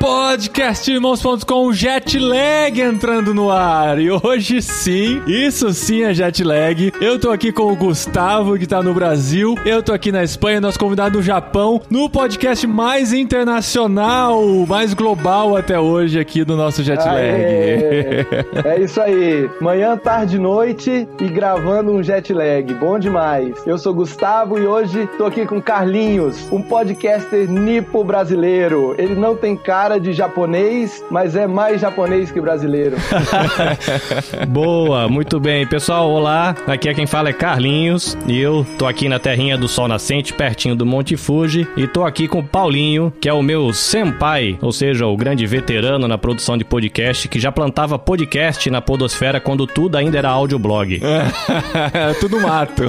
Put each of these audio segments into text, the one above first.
Podcastirmãos.com Jet Lag entrando no ar. E hoje sim, isso sim é jet lag. Eu tô aqui com o Gustavo, que tá no Brasil. Eu tô aqui na Espanha, nosso convidado do Japão, no podcast mais internacional, mais global até hoje aqui do nosso jet lag. Aê! É isso aí. Manhã, tarde, noite e gravando um jet lag. Bom demais. Eu sou Gustavo e hoje tô aqui com Carlinhos, um podcaster nipo brasileiro. Ele não tem cara de japonês, mas é mais japonês que brasileiro. Boa, muito bem. Pessoal, olá. Aqui é quem fala é Carlinhos e eu tô aqui na terrinha do Sol Nascente, pertinho do Monte Fuji, e tô aqui com o Paulinho, que é o meu senpai, ou seja, o grande veterano na produção de podcast, que já plantava podcast na podosfera quando tudo ainda era audioblog. Era tudo mato.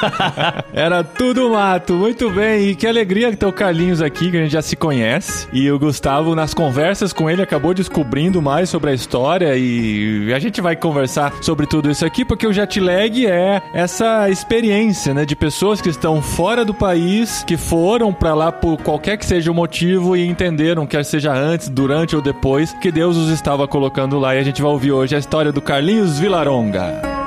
Era tudo mato. Muito bem. E que alegria ter o Carlinhos aqui, que a gente já se conhece. E o Gustavo, nas conversas com ele, acabou descobrindo mais sobre a história. E a gente vai conversar sobre tudo isso aqui, porque o jet lag é essa experiência, né, de pessoas que estão fora do país, que foram pra lá por qualquer que seja o motivo e entenderam, quer seja antes, durante ou depois, que Deus os estava colocando lá. E a gente vai ouvir hoje a história do Carlinhos Vilaronga.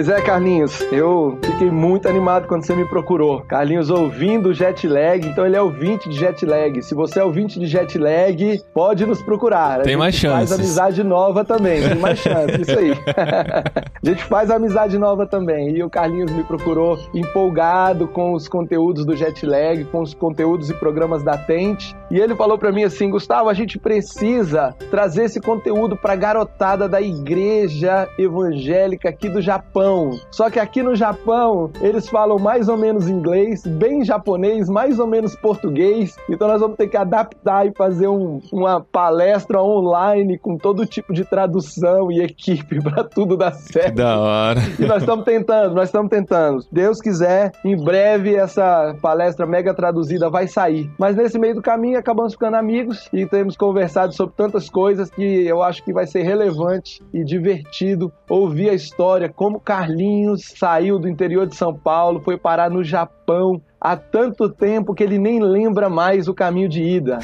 Pois é, Carlinhos, eu fiquei muito animado quando você me procurou. Carlinhos ouvindo jet lag, então ele é ouvinte de jet lag. Se você é ouvinte de jet lag, pode nos procurar. A Tem mais Faz chances. amizade nova também, tem mais chance, isso aí. a gente faz amizade nova também. E o Carlinhos me procurou empolgado com os conteúdos do jet lag, com os conteúdos e programas da Tente. E ele falou pra mim assim: Gustavo, a gente precisa trazer esse conteúdo pra garotada da igreja evangélica aqui do Japão. Só que aqui no Japão, eles falam mais ou menos inglês, bem japonês, mais ou menos português. Então nós vamos ter que adaptar e fazer um- uma palestra online com todo tipo de tradução e equipe pra tudo dar Que certo. da hora. E nós estamos tentando, nós estamos tentando. Deus quiser, em breve essa palestra mega traduzida vai sair. Mas nesse meio do caminho acabamos ficando amigos e temos conversado sobre tantas coisas que eu acho que vai ser relevante e divertido ouvir a história, como Carlinhos saiu do interior de São Paulo, foi parar no Japão. Há tanto tempo que ele nem lembra mais o caminho de ida.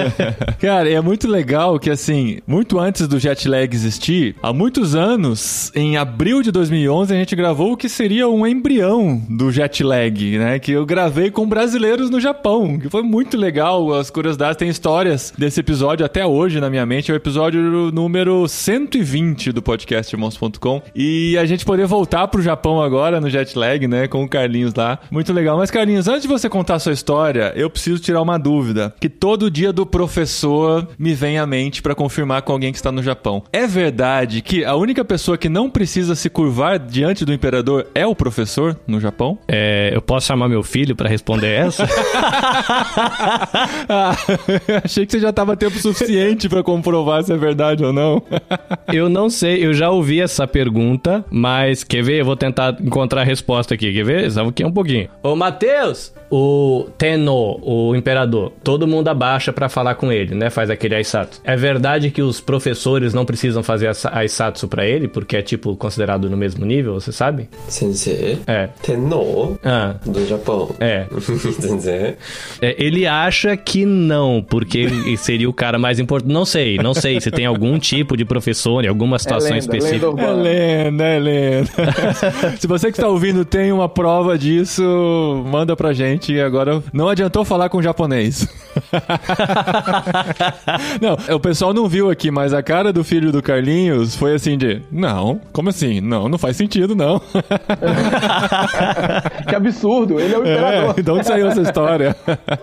Cara, é muito legal que, assim, muito antes do jet lag existir, há muitos anos, em abril de 2011, a gente gravou o que seria um embrião do jet lag, né? Que eu gravei com brasileiros no Japão, que foi muito legal. As curiosidades, tem histórias desse episódio até hoje na minha mente. É o episódio número 120 do podcast irmãos.com. E a gente poder voltar pro Japão agora no jet lag, né? Com o Carlinhos lá. Muito legal. Mas, Carlinhos, antes de você contar a sua história, eu preciso tirar uma dúvida. Que todo dia do professor me vem à mente pra confirmar com alguém que está no Japão. É verdade que a única pessoa que não precisa se curvar diante do imperador é o professor no Japão? É, eu posso chamar meu filho pra responder essa? Ah, achei que você já tava tempo suficiente pra comprovar se é verdade ou não. eu não sei, eu já ouvi essa pergunta, mas quer ver? Eu vou tentar encontrar a resposta aqui, quer ver? Só aqui um pouquinho. Ô, Matheus! Deus! O Tenno, o imperador, todo mundo abaixa para falar com ele, né? Faz aquele Aisatsu. É verdade que os professores não precisam fazer Aisatsu para ele, porque é tipo considerado no mesmo nível, você sabe? Sensei. É. Tenno ah. do Japão. É. Sensei. É, ele acha que não, porque ele seria o cara mais importante. Não sei, não sei se tem algum tipo de professor em alguma situação é lenda, específica. Lenda é lenda, é lenda. se você que está ouvindo tem uma prova disso, manda pra gente. Agora, não adiantou falar com o japonês. não, o pessoal não viu aqui, mas a cara do filho do Carlinhos foi assim de... Não, como assim? Não, não faz sentido, não. Que absurdo, ele é o imperador. É, de onde saiu essa história?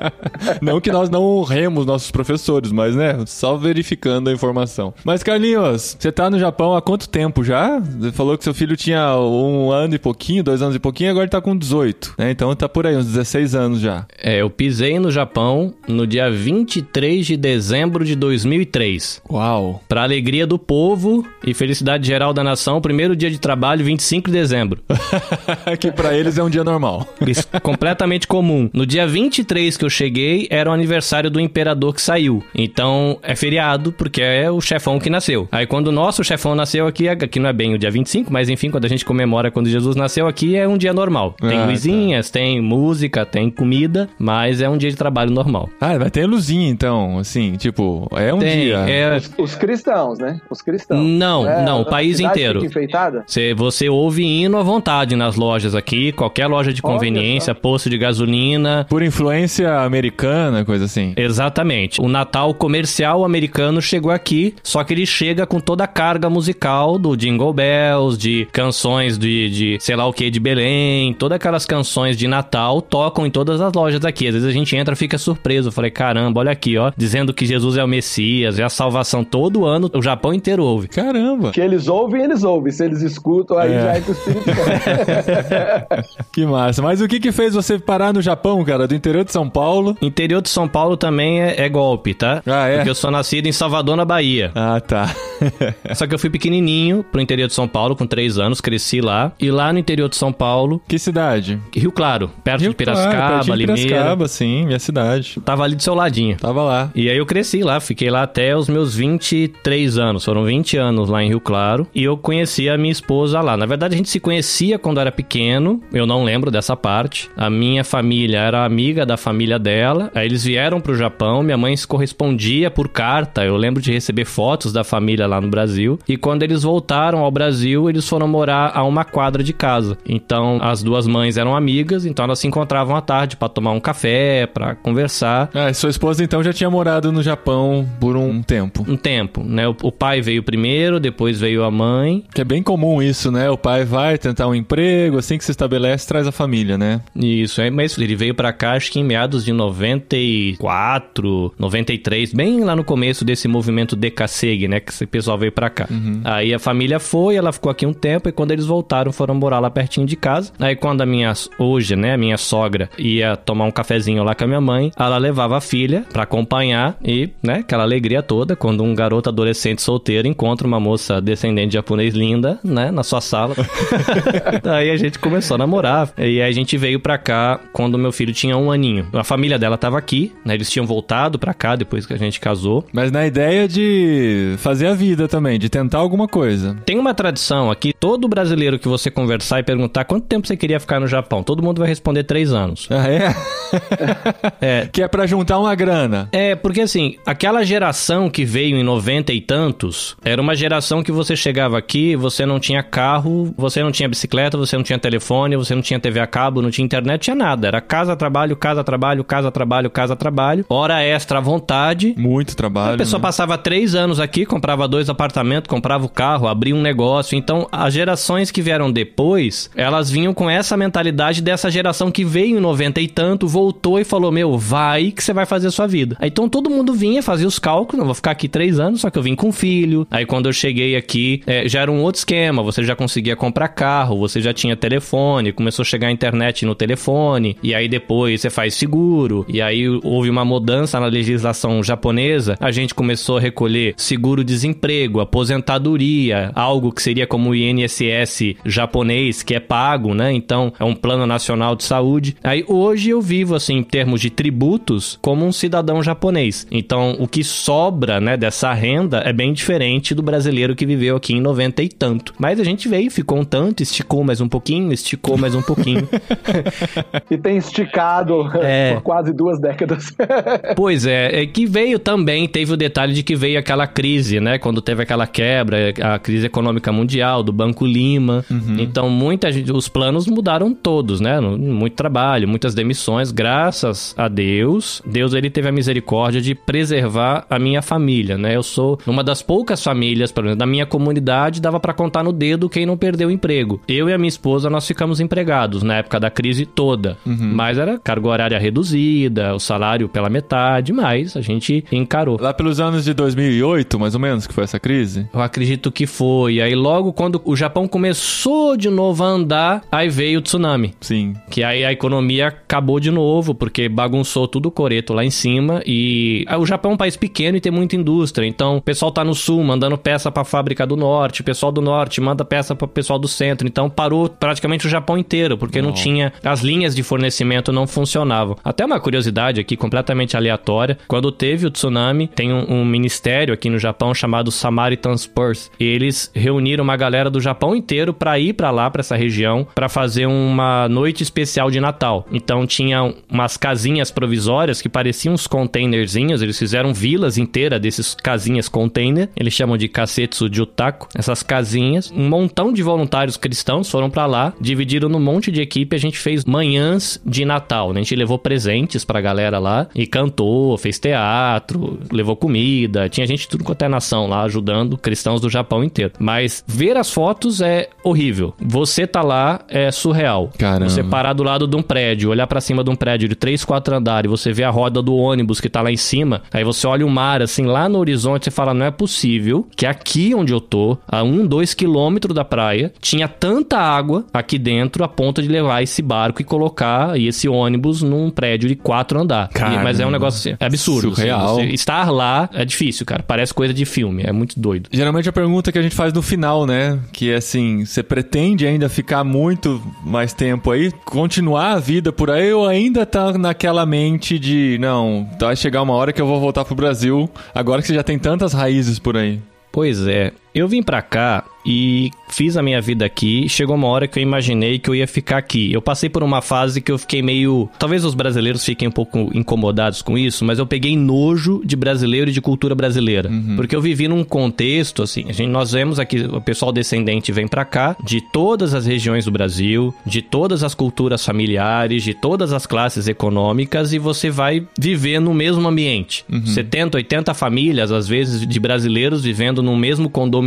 não que nós não honremos nossos professores, mas, né, só verificando a informação. Mas, Carlinhos, você tá no Japão há quanto tempo já? Você falou que seu filho tinha um ano e pouquinho, dois anos e pouquinho, agora ele tá com 18, né? Então tá por aí, uns 16 anos já. É, eu pisei no Japão no dia 23 de dezembro de 2003. Uau. Pra alegria do povo e felicidade geral da nação, primeiro dia de trabalho, 25 de dezembro. que pra eles é um dia normal. Isso, completamente comum. No dia 23 que eu cheguei, era o aniversário do imperador que saiu. Então, é feriado, porque é o chefão que nasceu. Aí, quando o nosso chefão nasceu aqui, aqui não é bem o dia 25, mas enfim, quando a gente comemora quando Jesus nasceu aqui, é um dia normal. Tem Ah, luzinhas, tem música, tem comida, mas é um dia de trabalho normal. Ah, vai ter luzinha então, assim, tipo, é um tem, dia. é... Os cristãos, né? Os cristãos. Não, É, não, o país inteiro. Você, você ouve hino à vontade nas lojas aqui, qualquer loja de Olha conveniência, posto de gasolina. Por influência americana, coisa assim. Exatamente. O Natal comercial americano chegou aqui, só que ele chega com toda a carga musical do Jingle Bells, de canções de, de sei lá o que, de Belém, todas aquelas canções de Natal tocam em todas as lojas aqui. Às vezes a gente entra e fica surpreso. Eu falei, caramba, olha aqui, ó, dizendo que Jesus é o Messias, é a salvação todo ano, o Japão inteiro ouve. Caramba, Que eles ouvem, eles ouvem. Se eles escutam, aí É. já é com o Espírito que massa. Mas o que que fez você parar no Japão, cara? Do interior de São Paulo? Interior de São Paulo também é, é golpe, tá? Ah, é? Porque eu sou nascido em Salvador, na Bahia. Ah, tá. Só que eu fui pequenininho pro interior de São Paulo, com três anos, cresci lá. E lá no interior de São Paulo, que cidade? Rio Claro, perto Rio de Piracicaba, Claro, pertinho de Limeira. Piracicaba, sim, minha cidade. Tava ali do seu ladinho. Tava lá. E aí eu cresci lá, fiquei lá até os meus 23 anos. Foram 20 anos lá em Rio Claro. E eu conheci a minha esposa lá. Na verdade, a gente se conhecia quando era pequeno. Eu não lembro dessa parte. A minha família era amiga da família dela. Aí eles vieram pro Japão. Minha mãe se correspondia por carta. Eu lembro de receber fotos da família lá no Brasil. E quando eles voltaram ao Brasil, eles foram morar a uma quadra de casa. Então, as duas mães eram amigas. Então, elas se encontravam à tarde pra tomar um café, pra conversar. Ah, e sua esposa então já tinha morado no Japão por um tempo. um tempo, né? O, o pai veio primeiro, depois veio a mãe. Que é bem comum isso, né? O pai vai tentar um emprego, assim que se estabelece, traz a família, né? Isso, é, mas ele veio pra cá acho que em meados de 94, 93, bem lá no começo desse movimento Decaseg, né? Que esse pessoal veio pra cá. Aí a família foi, ela ficou aqui um tempo e quando eles voltaram foram morar lá pertinho de casa. Aí quando a minha, hoje, né, a minha sogra ia tomar um cafezinho lá com a minha mãe, ela levava a filha pra acompanhar e, né, aquela alegria toda quando um garoto adolescente solteiro encontra uma moça descendente de japonês linda, né, na sua sala. Aí a gente começou a namorar. E aí a gente veio pra cá quando meu filho tinha um aninho. A família dela tava aqui, né? Eles tinham voltado pra cá depois que a gente casou. Mas na ideia de fazer a vida também, de tentar alguma coisa. Tem uma tradição aqui, todo brasileiro que você conversar e perguntar quanto tempo você queria ficar no Japão, todo mundo vai responder três anos. Ah, é? É. que é pra juntar uma grana. É, porque assim, aquela geração que veio em 90 e tantos, era uma geração que você chegava aqui, você não tinha carro, você não tinha bicicleta, você não tinha telefone, você não tinha TV a cabo, não tinha internet, tinha nada. Era casa, trabalho, casa, trabalho, casa, trabalho, casa, trabalho. Hora extra à vontade. Muito trabalho. A pessoa né? passava três anos aqui, comprava dois apartamentos, comprava o carro, abria um negócio. Então, as gerações que vieram depois, elas vinham com essa mentalidade dessa geração que veio em 90 e tanto, voltou e falou: Meu, vai que você vai fazer a sua vida. Aí, então, todo mundo vinha, fazia os cálculos, não vou ficar aqui três anos, só que eu vim com filho. Aí, quando eu cheguei aqui, é, já era um outro esquema. Você já conseguia comprar carro, você já tinha telefone, começou a chegar a internet no telefone, e aí depois você faz seguro, e aí houve uma mudança na legislação japonesa, a gente começou a recolher seguro-desemprego, aposentadoria, algo que seria como o INSS japonês, que é pago, né? Então é um plano nacional de saúde. Aí hoje eu vivo, assim, em termos de tributos, como um cidadão japonês. Então o que sobra, né, dessa renda é bem diferente do brasileiro que viveu aqui em 90 e tanto. Mas a gente veio, ficou um tanto, esticou mais um pouquinho, esticou mais um pouquinho. E tem esticado É. por quase duas décadas. Pois é, é que veio também, teve o detalhe de que veio aquela crise, né? Quando teve aquela quebra, a crise econômica mundial do Banco Lima. Então, muita gente, os planos mudaram todos, né? Muito trabalho, muitas demissões, graças a Deus. Deus, ele teve a misericórdia de preservar a minha família, né? Eu sou uma das poucas famílias, pelo menos da minha comunidade, dava pra contar no dedo quem não perdeu o emprego. Eu e a minha esposa, nós ficamos empregados na época da crise toda. Mas era carga horária reduzida, o salário pela metade, mas a gente encarou. Lá pelos anos de 2008, mais ou menos, que foi essa crise? Eu acredito que foi. Aí logo quando o Japão começou de novo a andar, aí veio o tsunami. Sim. Que aí a economia acabou de novo, porque bagunçou tudo o coreto lá em cima. E ah, o Japão é um país pequeno e tem muita indústria. Então o pessoal tá no sul mandando peça pra fábrica do norte, o pessoal do norte manda peça pro pessoal do centro. Então parou praticamente o Japão inteiro, porque não tinha. As linhas de fornecimento não funcionavam. Até uma curiosidade aqui, completamente aleatória. Quando teve o tsunami, tem um, um ministério aqui no Japão chamado Samaritan's Purse. Eles reuniram uma galera do Japão inteiro pra ir pra lá, pra essa região, pra fazer uma noite especial de Natal. Então tinha umas casinhas provisórias que pareciam uns containerzinhos, eles fizeram vilas inteiras desses casinhas container, eles chamam de kasetsu jutako, essas casinhas. Um montão de voluntários cristãos foram pra lá, dividiram num monte de equipe, a gente fez manhãs de Natal, né? A gente levou presentes pra galera lá e cantou, fez teatro, levou comida, tinha gente de tudo quanto é nação lá ajudando cristãos do Japão inteiro. Mas ver as fotos é horrível. Você tá lá é surreal. Caramba. Você parar do lado de um prédio, olhar pra cima de um prédio de 3, 4 andares, você vê a roda do ônibus que tá lá em cima, aí você olha o mar assim lá no horizonte, você fala, não é possível que aqui onde eu tô, a 1, 2 quilômetros da praia, tinha tanta água aqui dentro a ponto de levar esse barco e colocar esse ônibus num prédio de 4 andares. Mas é um negócio assim, é absurdo. assim. Surreal. Você estar lá é difícil, cara. Parece coisa de filme, é muito doido. Geralmente a pergunta que a gente faz no final, né? Que é assim, você pretende ainda ficar muito mais tempo aí? Continuar a vida por aí ou ainda tá naquela mente de, não, vai chegar uma hora que eu vou voltar pro Brasil, agora que você já tem tantas raízes por aí? Pois é, eu vim pra cá e fiz a minha vida aqui. Chegou uma hora que eu imaginei que eu ia ficar aqui. Eu passei por uma fase que eu fiquei meio. Talvez os brasileiros fiquem um pouco incomodados com isso, mas eu peguei nojo de brasileiro e de cultura brasileira. Porque eu vivi num contexto, assim. A gente, nós vemos aqui, o pessoal descendente vem pra cá, de todas as regiões do Brasil, de todas as culturas familiares, de todas as classes econômicas, e você vai viver no mesmo ambiente. 70, 80 famílias, às vezes, de brasileiros vivendo no mesmo condomínio,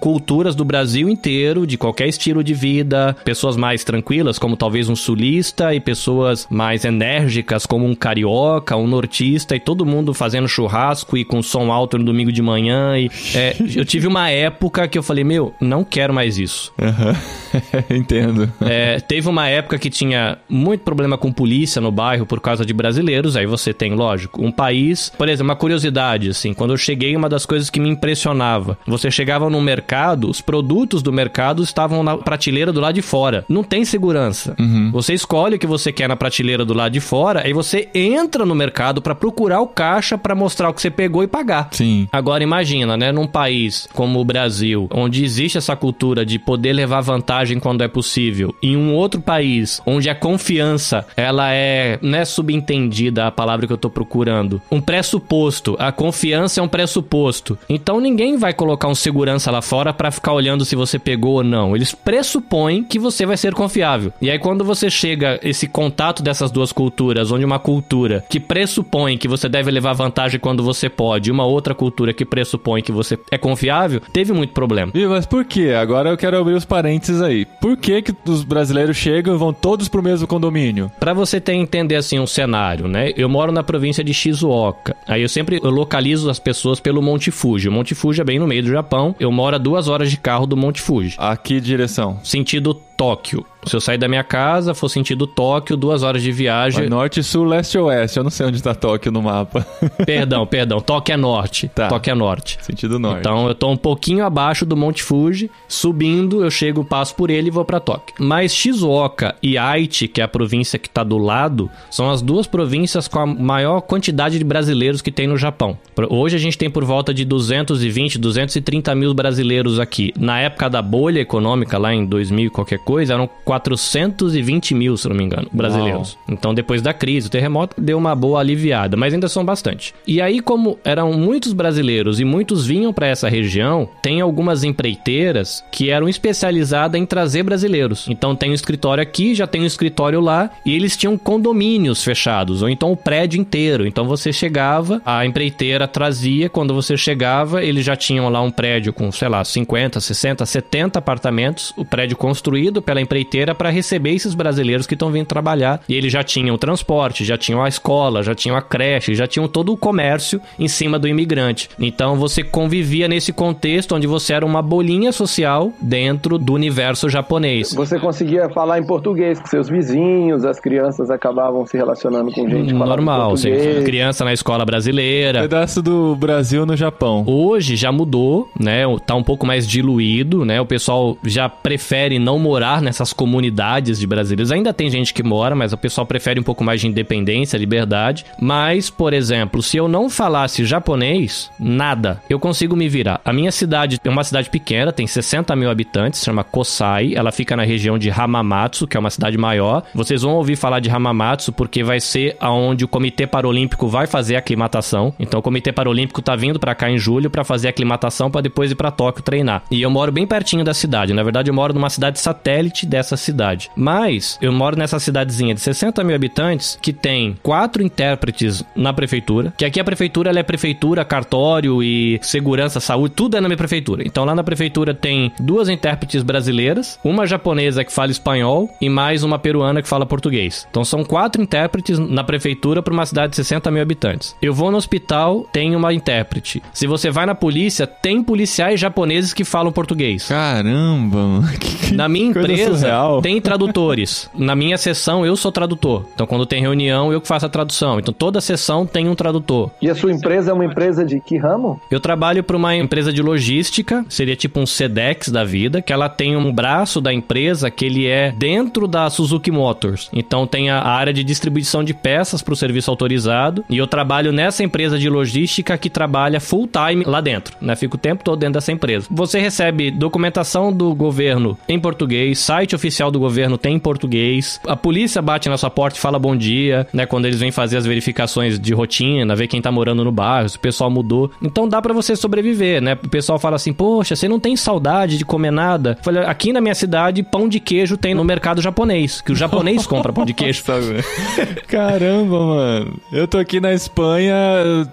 culturas do Brasil inteiro, de qualquer estilo de vida, pessoas mais tranquilas, como talvez um sulista, e pessoas mais enérgicas, como um carioca, um nortista, e todo mundo fazendo churrasco e com som alto no domingo de manhã. E, é, eu tive uma época que eu falei, meu, não quero mais isso. Aham. Entendo. É, teve uma época que tinha muito problema com polícia no bairro por causa de brasileiros. Aí você tem, lógico, um país. Por exemplo, uma curiosidade, assim, quando eu cheguei, uma das coisas que me impressionava: você chegava no mercado, os produtos do mercado estavam na prateleira do lado de fora. Não tem segurança. Você escolhe o que você quer na prateleira do lado de fora, aí você entra no mercado pra procurar o caixa pra mostrar o que você pegou e pagar. Sim. Agora imagina, né, num país como o Brasil, onde existe essa cultura de poder levar vantagem quando é possível, em um outro país onde a confiança, ela é, não é subentendida a palavra que eu tô procurando, um pressuposto, a confiança é um pressuposto. Então ninguém vai colocar um segurança lá fora pra ficar olhando se você pegou ou não. Eles pressupõem que você vai ser confiável. E aí quando você chega esse contato dessas duas culturas, onde uma cultura que pressupõe que você deve levar vantagem quando você pode, e uma outra cultura que pressupõe que você é confiável, teve muito problema. Ih, mas por quê? Agora eu quero abrir os parênteses aí. Por que que os brasileiros chegam e vão todos pro mesmo condomínio? Pra você ter entender assim um cenário, né? Eu moro na província de Shizuoka. Aí eu sempre eu localizo as pessoas pelo Monte Fuji. O Monte Fuji é bem no meio do Japão. Eu moro a duas horas de carro do Monte Fuji. A que direção? Sentido Tóquio. Se eu sair da minha casa, for sentido Tóquio, duas horas de viagem. Vai norte, sul, leste ou oeste? Eu não sei onde tá Tóquio no mapa. Perdão, perdão. Tóquio é norte. Tá. Tóquio é norte. Sentido norte. Então eu tô um pouquinho abaixo do Monte Fuji, subindo, eu chego, passo por ele e vou pra Tóquio. Mas Shizuoka e Aichi, que é a província que tá do lado, são as duas províncias com a maior quantidade de brasileiros que tem no Japão. Hoje a gente tem por volta de 220, 230 mil brasileiros aqui. Na época da bolha econômica, lá em 2000 e qualquer coisa, eram 420 mil, se não me engano, brasileiros. Então, depois da crise, o terremoto deu uma boa aliviada, mas ainda são bastante. E aí, como eram muitos brasileiros e muitos vinham para essa região, tem algumas empreiteiras que eram especializadas em trazer brasileiros. Então, tem um escritório aqui, já tem um escritório lá, e eles tinham condomínios fechados, ou então o prédio inteiro. Então, você chegava, a empreiteira trazia, quando você chegava, eles já tinham lá um prédio com, sei lá, 50, 60, 70 apartamentos, o prédio construído, escolhido pela empreiteira para receber esses brasileiros que estão vindo trabalhar. E eles já tinham o transporte, já tinham a escola, já tinham a creche, já tinham todo o comércio em cima do imigrante. Então você convivia nesse contexto onde você era uma bolinha social dentro do universo japonês. Você conseguia falar em português com seus vizinhos, as crianças acabavam se relacionando com gente Normal, sim. português. criança na escola brasileira. Pedaço do Brasil no Japão. Hoje já mudou, né? Tá um pouco mais diluído, né? O pessoal já prefere não morar nessas comunidades de brasileiros. Ainda tem gente que mora, mas o pessoal prefere um pouco mais de independência, liberdade. Mas, por exemplo, se eu não falasse japonês, nada, eu consigo me virar. A minha cidade é uma cidade pequena, tem 60 mil habitantes, chama Kosai. Ela fica na região de Hamamatsu, que é uma cidade maior. Vocês vão ouvir falar de Hamamatsu porque vai ser aonde o Comitê Paralímpico vai fazer a aclimatação. Então o Comitê Paralímpico tá vindo pra cá em julho pra fazer a aclimatação pra depois ir pra Tóquio treinar. E eu moro bem pertinho da cidade. Na verdade, eu moro numa cidade satélite dessa cidade. Mas eu moro nessa cidadezinha de 60 mil habitantes que tem quatro intérpretes na prefeitura. Que aqui a prefeitura é prefeitura, cartório e segurança, saúde, tudo é na minha prefeitura. Então lá na prefeitura tem duas intérpretes brasileiras, uma japonesa que fala espanhol e mais uma peruana que fala português. Então são quatro intérpretes na prefeitura para uma cidade de 60 mil habitantes. Eu vou no hospital, tem uma intérprete. Se você vai na polícia, tem policiais japoneses que falam português. Caramba, mano. Que- que Na minha empresa surreal. tem tradutores. Na minha sessão eu sou tradutor. Então quando tem reunião eu que faço a tradução. Então toda sessão tem um tradutor. E a sua empresa é uma empresa de que ramo? Eu trabalho para uma empresa de logística, seria tipo um Sedex da vida, que ela tem um braço da empresa que ele é dentro da Suzuki Motors. Então tem a área de distribuição de peças para o serviço autorizado e eu trabalho nessa empresa de logística que trabalha full time lá dentro, né? Fico o tempo todo dentro dessa empresa. Você recebe documentação do governo em português, site oficial do governo tem em português. A polícia bate na sua porta e fala bom dia, né? Quando eles vêm fazer as verificações de rotina, ver quem tá morando no bairro, se o pessoal mudou. Então dá pra você sobreviver, né? O pessoal fala assim: "Poxa, você não tem saudade de comer nada?" Falei, aqui na minha cidade, pão de queijo tem no mercado japonês, que o japonês compra pão de queijo. Caramba, mano. Eu tô aqui na Espanha,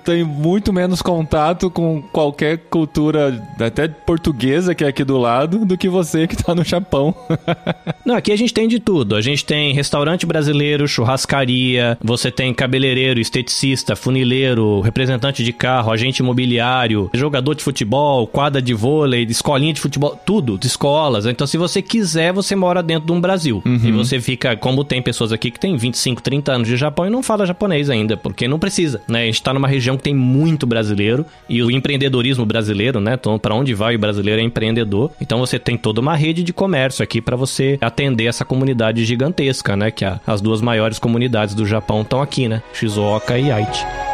tenho muito menos contato com qualquer cultura, até portuguesa que é aqui do lado, do que você que tá no Japão. Não, aqui a gente tem de tudo. A gente tem restaurante brasileiro, churrascaria, você tem cabeleireiro, esteticista, funileiro, representante de carro, agente imobiliário, jogador de futebol, quadra de vôlei, escolinha de futebol, tudo, de escolas. Então, se você quiser, você mora dentro de um Brasil. E você fica, como tem pessoas aqui que tem 25, 30 anos de Japão e não fala japonês ainda, porque não precisa, né? A gente tá numa região que tem muito brasileiro e o empreendedorismo brasileiro, né? Então, para onde vai o brasileiro é empreendedor. Então, você tem toda uma rede de comércio aqui para você atender essa comunidade gigantesca, né? Que as duas maiores comunidades do Japão estão aqui, né? Shizuoka e Aichi.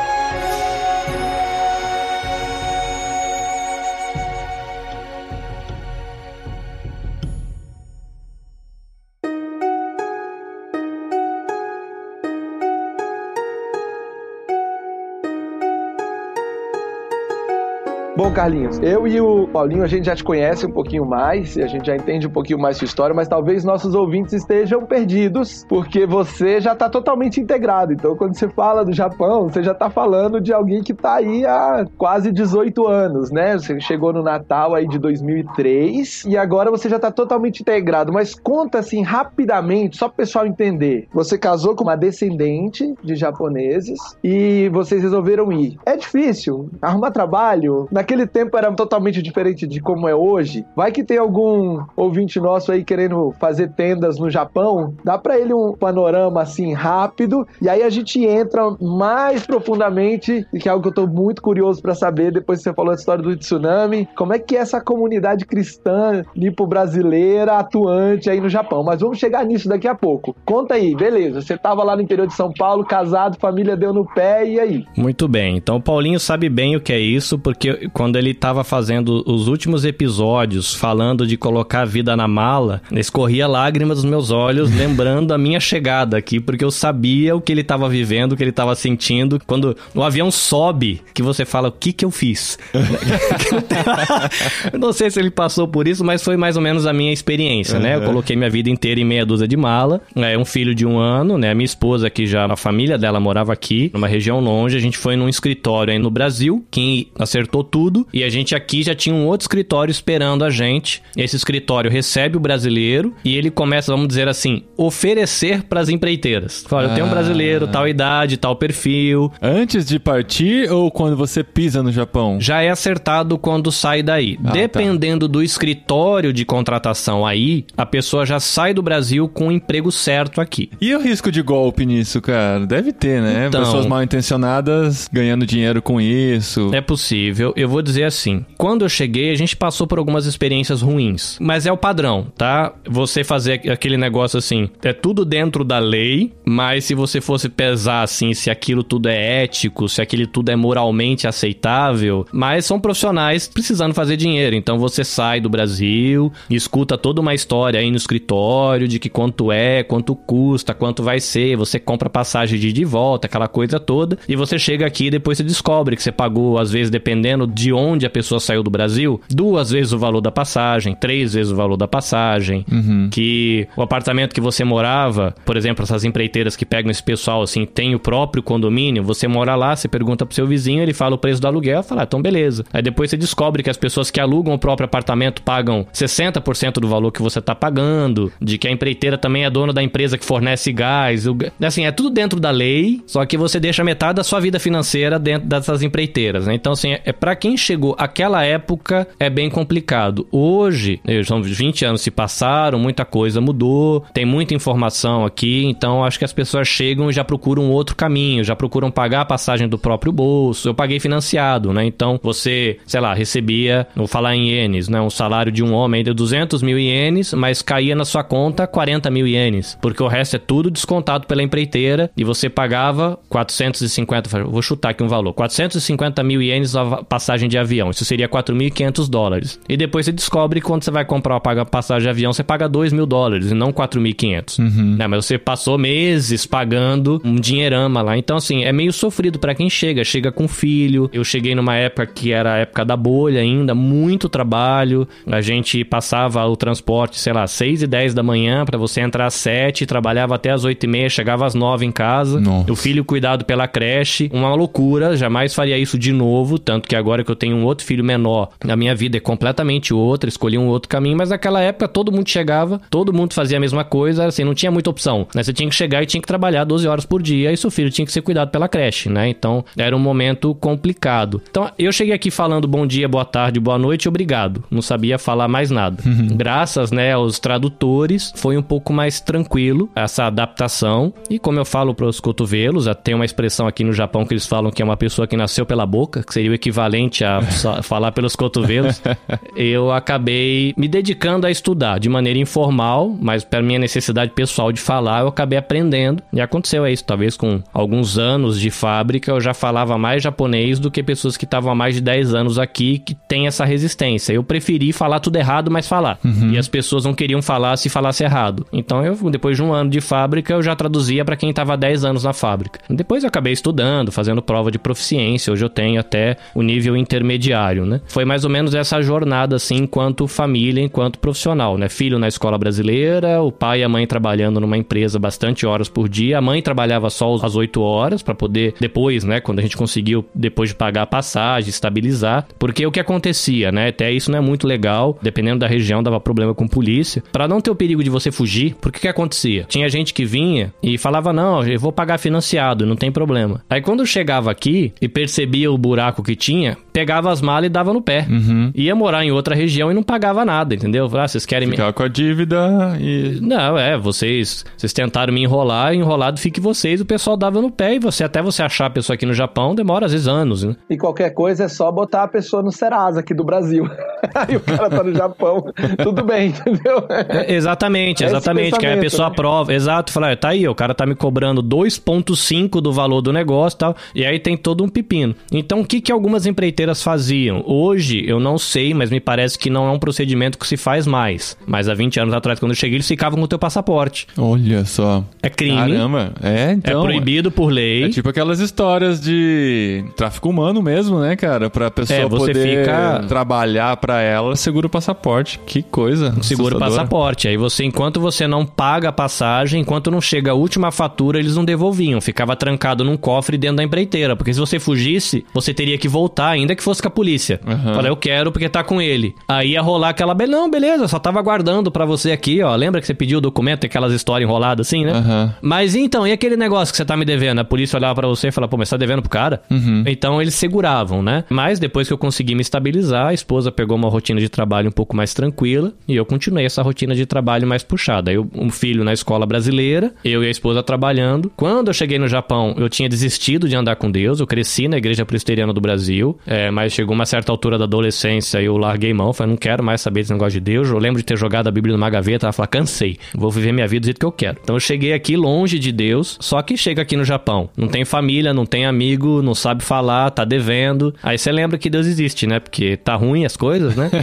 Bom, Carlinhos, eu e o Paulinho, a gente já te conhece um pouquinho mais, a gente já entende um pouquinho mais sua história, mas talvez nossos ouvintes estejam perdidos, porque você já está totalmente integrado. Então, quando você fala do Japão, você já está falando de alguém que está aí há quase 18 anos, né? Você chegou no Natal aí de 2003 e agora você já está totalmente integrado. Mas conta assim rapidamente, só para o pessoal entender. Você casou com uma descendente de japoneses e vocês resolveram ir. É difícil arrumar trabalho. Naquele tempo era totalmente diferente de como é hoje. Vai que tem algum ouvinte nosso aí querendo fazer tendas no Japão, dá para ele um panorama assim rápido e aí a gente entra mais profundamente, que é algo que eu tô muito curioso para saber depois que você falou a história do tsunami, como é que é essa comunidade cristã nipo-brasileira atuante aí no Japão. Mas vamos chegar nisso daqui a pouco. Conta aí, beleza? Você tava lá no interior de São Paulo, casado, família deu no pé e aí? Muito bem. Então o Paulinho sabe bem o que é isso, porque quando ele estava fazendo os últimos episódios falando de colocar a vida na mala, escorria lágrimas dos meus olhos, lembrando a minha chegada aqui, porque eu sabia o que ele estava vivendo, o que ele estava sentindo. Quando o avião sobe, que você fala, o que que eu fiz? Não sei se ele passou por isso, mas foi mais ou menos a minha experiência, né? Eu coloquei minha vida inteira em meia dúzia de mala. É um filho de um ano, né? A minha esposa que já, a família dela morava aqui, numa região longe. A gente foi num escritório aí no Brasil, que acertou tudo. Tudo. E a gente aqui já tinha um outro escritório esperando a gente. Esse escritório recebe o brasileiro e ele começa, vamos dizer assim, oferecer para as empreiteiras. Fala, eu tenho um Ah. brasileiro, tal idade, tal perfil. Antes de partir ou quando você pisa no Japão? Já é acertado quando sai daí. Ah, Dependendo do escritório de contratação aí, a pessoa já sai do Brasil com o emprego certo aqui. E o risco de golpe nisso, cara? Deve ter, né? Então- Pessoas mal intencionadas ganhando dinheiro com isso. É possível. Eu vou dizer assim: quando eu cheguei, a gente passou por algumas experiências ruins. Mas é o padrão, tá? Você fazer aquele negócio assim, é tudo dentro da lei, mas se você fosse pesar assim, se aquilo tudo é ético, se aquilo tudo é moralmente aceitável, mas são profissionais precisando fazer dinheiro. Então você sai do Brasil, escuta toda uma história aí no escritório de que quanto é, quanto custa, quanto vai ser, você compra passagem de ida volta, aquela coisa toda, e você chega aqui e depois você descobre que você pagou, às vezes, dependendo de onde a pessoa saiu do Brasil, duas vezes o valor da passagem, três vezes o valor da passagem, que o apartamento que você morava, por exemplo, essas empreiteiras que pegam esse pessoal assim, tem o próprio condomínio, você mora lá, você pergunta pro seu vizinho, ele fala o preço do aluguel, fala, ah, então beleza. Aí depois você descobre que as pessoas que alugam o próprio apartamento pagam 60% do valor que você tá pagando, de que a empreiteira também é dona da empresa que fornece gás, o assim, é tudo dentro da lei, só que você deixa metade da sua vida financeira dentro dessas empreiteiras, né? Então, assim, é, é para quem chegou aquela época é bem complicado. Hoje, eh, são 20 anos se passaram, muita coisa mudou, tem muita informação aqui, então acho que as pessoas chegam e já procuram outro caminho, já procuram pagar a passagem do próprio bolso. Eu paguei financiado, né? Então, você, sei lá, recebia, vou falar em ienes, né? Um salário de um homem de 200 mil ienes, mas caía na sua conta 40 mil ienes, porque o resto é tudo descontado pela empreiteira e você pagava 450, vou chutar aqui um valor, 450 mil ienes a va- passagem de avião. Isso seria 4.500 dólares. E depois você descobre que quando você vai comprar uma passagem de avião, você paga 2 mil dólares e não 4.500. Né? Mas você passou meses pagando um dinheirama lá. Então, assim, é meio sofrido pra quem chega. Chega com filho. Eu cheguei numa época que era a época da bolha ainda, muito trabalho. A gente passava o transporte, sei lá, 6 e 10 da manhã pra você entrar às 7, trabalhava até às 8 e meia, chegava às 9 em casa. Nossa. O filho cuidado pela creche, uma loucura, jamais faria isso de novo, tanto que agora que eu tenho um outro filho menor, a minha vida é completamente outra, escolhi um outro caminho, mas naquela época todo mundo chegava, todo mundo fazia a mesma coisa, assim, não tinha muita opção, né? Você tinha que chegar e tinha que trabalhar 12 horas por dia e seu filho tinha que ser cuidado pela creche, né? Então, era um momento complicado. Então, eu cheguei aqui falando bom dia, boa tarde, boa noite, obrigado. Não sabia falar mais nada. Graças, né, aos tradutores, foi um pouco mais tranquilo essa adaptação. E como eu falo para os cotovelos, tem uma expressão aqui no Japão que eles falam que é uma pessoa que nasceu pela boca, que seria o equivalente a falar pelos cotovelos. eu acabei me dedicando a estudar de maneira informal, mas para minha necessidade pessoal de falar, eu acabei aprendendo. E aconteceu isso, talvez com alguns anos de fábrica, eu já falava mais japonês do que pessoas que estavam há mais de 10 anos aqui que têm essa resistência. Eu preferi falar tudo errado, mas falar. E as pessoas não queriam falar se falasse errado. Então eu, depois de um ano de fábrica, eu já traduzia para quem estava há 10 anos na fábrica. Depois eu acabei estudando, fazendo prova de proficiência. Hoje eu tenho até o nível intermediário, né? Foi mais ou menos essa jornada, assim, enquanto família, enquanto profissional, né? Filho na escola brasileira, o pai e a mãe trabalhando numa empresa bastante horas por dia. A mãe trabalhava só às 8 horas para poder, depois, né? Quando a gente conseguiu, depois de pagar a passagem, estabilizar. Porque o que acontecia, né? Até isso não é muito legal. Dependendo da região, dava problema com polícia. Para não ter o perigo de você fugir, porque que acontecia? Tinha gente que vinha e falava: Não, eu vou pagar financiado, não tem problema. Aí quando chegava aqui e percebia o buraco que tinha, pegava as malas e dava no pé. Ia morar em outra região e não pagava nada, entendeu? Ah, vocês querem me. Ficar com a dívida e. Não, é, vocês, vocês tentaram me enrolar, enrolado fique vocês, o pessoal dava no pé e você até você achar a pessoa aqui no Japão demora às vezes anos, né? E qualquer coisa é só botar a pessoa no Serasa aqui do Brasil. Aí o cara tá no Japão, tudo bem, entendeu? É, exatamente, É exatamente, que aí a pessoa né? aprova, exato, fala, "Ah, tá aí, o cara tá me cobrando 2.5 do valor do negócio e tal, e aí tem todo um pepino. Então, o que que algumas empreiteiras faziam? Hoje, eu não sei, mas me parece que não é um procedimento que se faz mais. Mas há 20 anos atrás, quando eu cheguei, eles ficavam com o teu passaporte. Olha só. É crime, Caramba. É, é então. proibido por lei. É tipo aquelas histórias de tráfico humano mesmo, né, cara? Pra pessoa É, poder fica- trabalhar pra ela, segura o passaporte. Que coisa. Segura o passaporte. Aí você, enquanto você não paga a passagem, enquanto não chega a última fatura, eles não devolviam. Ficava trancado num cofre dentro da empreiteira. Porque se você fugisse, você teria que voltar, ainda que que fosse com a polícia. Aham. Falei, eu quero porque tá com ele. Aí ia rolar aquela. be- Não, beleza, só tava aguardando pra você aqui, ó. Lembra que você pediu o documento e aquelas histórias enroladas assim, né? Aham. Mas então, e aquele negócio que você tá me devendo? A polícia olhava pra você e falava, pô, mas você tá devendo pro cara? Então eles seguravam, né? Mas depois que eu consegui me estabilizar, a esposa pegou uma rotina de trabalho um pouco mais tranquila e eu continuei essa rotina de trabalho mais puxada. Eu, um filho na escola brasileira, eu e a esposa trabalhando. Quando eu cheguei no Japão, eu tinha desistido de andar com Deus, eu cresci na igreja presbiteriana do Brasil, é, mas chegou uma certa altura da adolescência e eu larguei mão, falei, não quero mais saber desse negócio de Deus. Eu lembro de ter jogado a Bíblia numa gaveta, ela falou, cansei, vou viver minha vida do jeito que eu quero. Então eu cheguei aqui longe de Deus, só que chega aqui no Japão, não tem família, não tem amigo, não sabe falar, tá devendo. Aí você lembra que Deus existe, né? Porque tá ruim as coisas, né?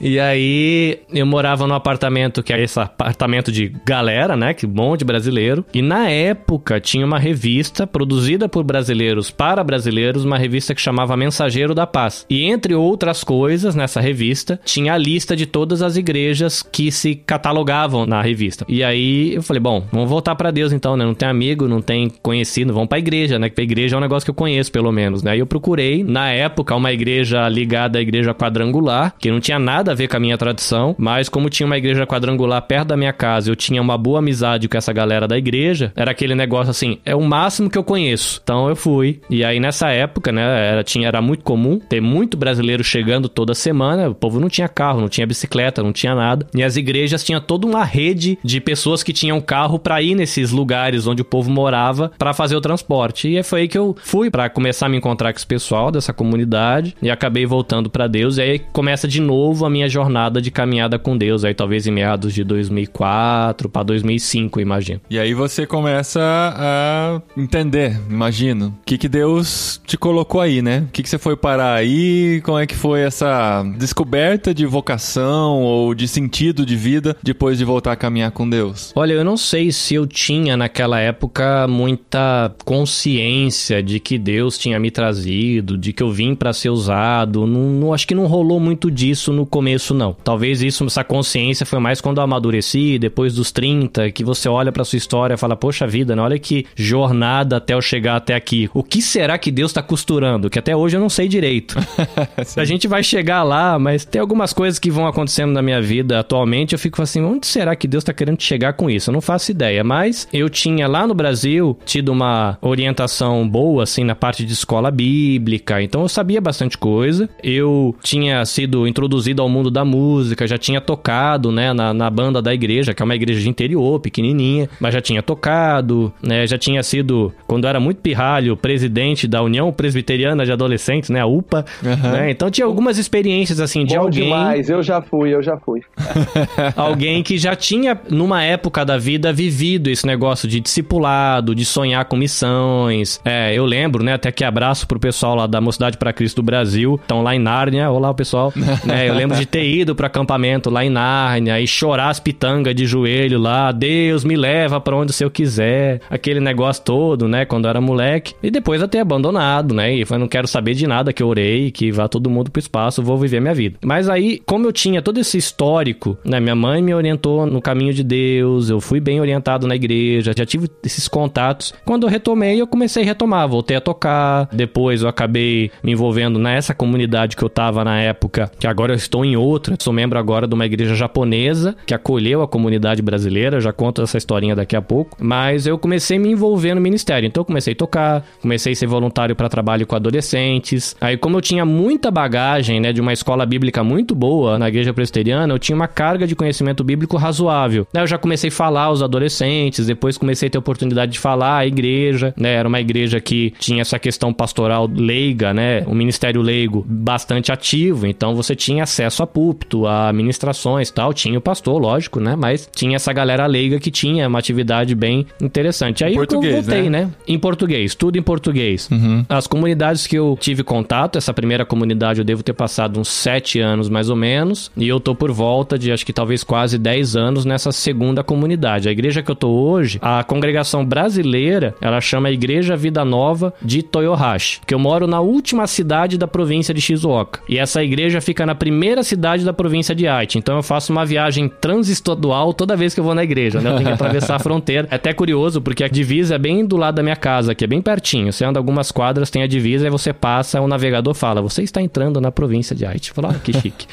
E aí, eu morava num apartamento que é esse apartamento de galera, né? Que monte de brasileiro. E na época tinha uma revista produzida por brasileiros para brasileiros, uma revista que chamava Mensageiro da Paz. E entre outras coisas, nessa revista, tinha a lista de todas as igrejas que se catalogavam na revista. E aí eu falei, bom, vamos voltar para Deus então, né? Não tem amigo, não tem conhecido, vamos pra igreja, né? Que a igreja é um negócio que eu conheço, pelo menos, né? E eu procurei, na época, uma igreja ligada à igreja quadrangular, que não tinha nada a ver com a minha tradição, mas como tinha uma igreja quadrangular perto da minha casa, eu tinha uma boa amizade com essa galera da igreja, era aquele negócio assim, é o máximo que eu conheço. Então eu fui. E aí nessa época, né, era, tinha, era muito comum ter muito brasileiro chegando toda semana, o povo não tinha carro, não tinha bicicleta, não tinha nada. E as igrejas tinham toda uma rede de pessoas que tinham carro pra ir nesses lugares onde o povo morava pra fazer o transporte. E foi aí que eu fui pra começar a me encontrar com esse pessoal dessa comunidade e acabei voltando pra Deus. E aí começa de novo a minha jornada de caminhada com Deus, aí talvez em meados de 2004 pra 2005, eu imagino. E aí você começa a entender, imagino, o que, que Deus te colocou aí, né? O que, que você foi parar aí? Como é que foi essa descoberta de vocação ou de sentido de vida depois de voltar a caminhar com Deus? Olha, eu não sei se eu tinha naquela época muita consciência de que Deus tinha me trazido, de que eu vim pra ser usado. Não, não- acho que não rolou muito disso no começo, não. Talvez isso, essa consciência foi mais quando eu amadureci, depois dos 30, que você olha pra sua história e fala, poxa vida, né? Olha que jornada até eu chegar até aqui. O que será que Deus tá costurando? Que até hoje eu não sei direito. A gente vai chegar lá, mas tem algumas coisas que vão acontecendo na minha vida atualmente. Eu fico assim, onde será que Deus tá querendo chegar com isso? Eu não faço ideia. Mas eu tinha lá no Brasil tido uma orientação boa, assim, na parte de escola bíblica. Então eu sabia bastante coisa. Eu tinha sido introduzido ao mundo da música, já tinha tocado, né, na, na banda da igreja, que é uma igreja de interior, pequenininha, mas já tinha tocado, né, já tinha sido, quando eu era muito pirralho, presidente da União Presbiteriana de Adolescentes, né, a UPA, né, então tinha algumas experiências, assim, de Bom alguém demais, eu já fui, eu já fui. alguém que já tinha, numa época da vida, vivido esse negócio de discipulado, de sonhar com missões. É, eu lembro, né? Até que abraço pro pessoal lá da Mocidade para Cristo do Brasil. Estão lá em Nárnia. Olá, pessoal. né, eu lembro de ter ido pro acampamento lá em Nárnia e chorar as pitangas de joelho lá. Deus me leva pra onde o Senhor quiser. Aquele negócio todo, né? Quando eu era moleque. E depois eu ter abandonado, né? E foi, não quero saber de nada que eu orei, que vá todo mundo pro espaço, vou viver minha vida. Mas aí, como eu tinha todo esse histórico, né? Minha mãe me orientou no caminho de Deus, eu fui bem orientado na igreja, já tive esses contatos. Quando eu retomei, eu comecei a retomar, voltei a tocar. Depois eu acabei me envolvendo nessa comunidade que eu tava na época, que agora eu estou em outra. Sou membro agora de uma igreja japonesa que acolheu a comunidade brasileira, já conto essa historinha daqui a pouco. Mas eu comecei a me envolver no ministério, então eu comecei a tocar, comecei a ser voluntário para trabalho com adolescentes. Aí, como eu tinha muita bagagem, né, de uma escola bíblica muito boa na igreja presbiteriana, eu tinha uma carga de conhecimento bíblico razoável. Aí eu já comecei a falar aos adolescentes, depois comecei a ter oportunidade de falar à igreja, né? Era uma igreja que tinha essa questão pastoral leiga, né? O ministério leigo bastante ativo, então você tinha acesso a púlpito, a ministrações e tal. Tinha o pastor, lógico, né? Mas tinha essa galera leiga que tinha uma atividade bem interessante. Aí eu voltei, né? né? Em português, tudo em português. As comunidades que eu tive contato, essa primeira comunidade eu devo ter passado uns sete anos mais ou menos, e eu tô por volta de acho que talvez quase 10 anos nessa segunda comunidade. A igreja que eu tô hoje, a congregação brasileira, ela chama Igreja Vida Nova de Toyohashi, que eu moro na última cidade da província de Shizuoka. E essa igreja fica na primeira cidade da província de Aichi. Então eu faço uma viagem transestadual toda vez que eu vou na igreja, né? Eu tenho que atravessar a fronteira. É até curioso, porque a divisa é bem do lado da minha casa, que é bem pertinho. Você anda algumas quadras tem a divisa e você passa, o navegador fala: Você está entrando na província de Haiti. Fala, ah, que chique.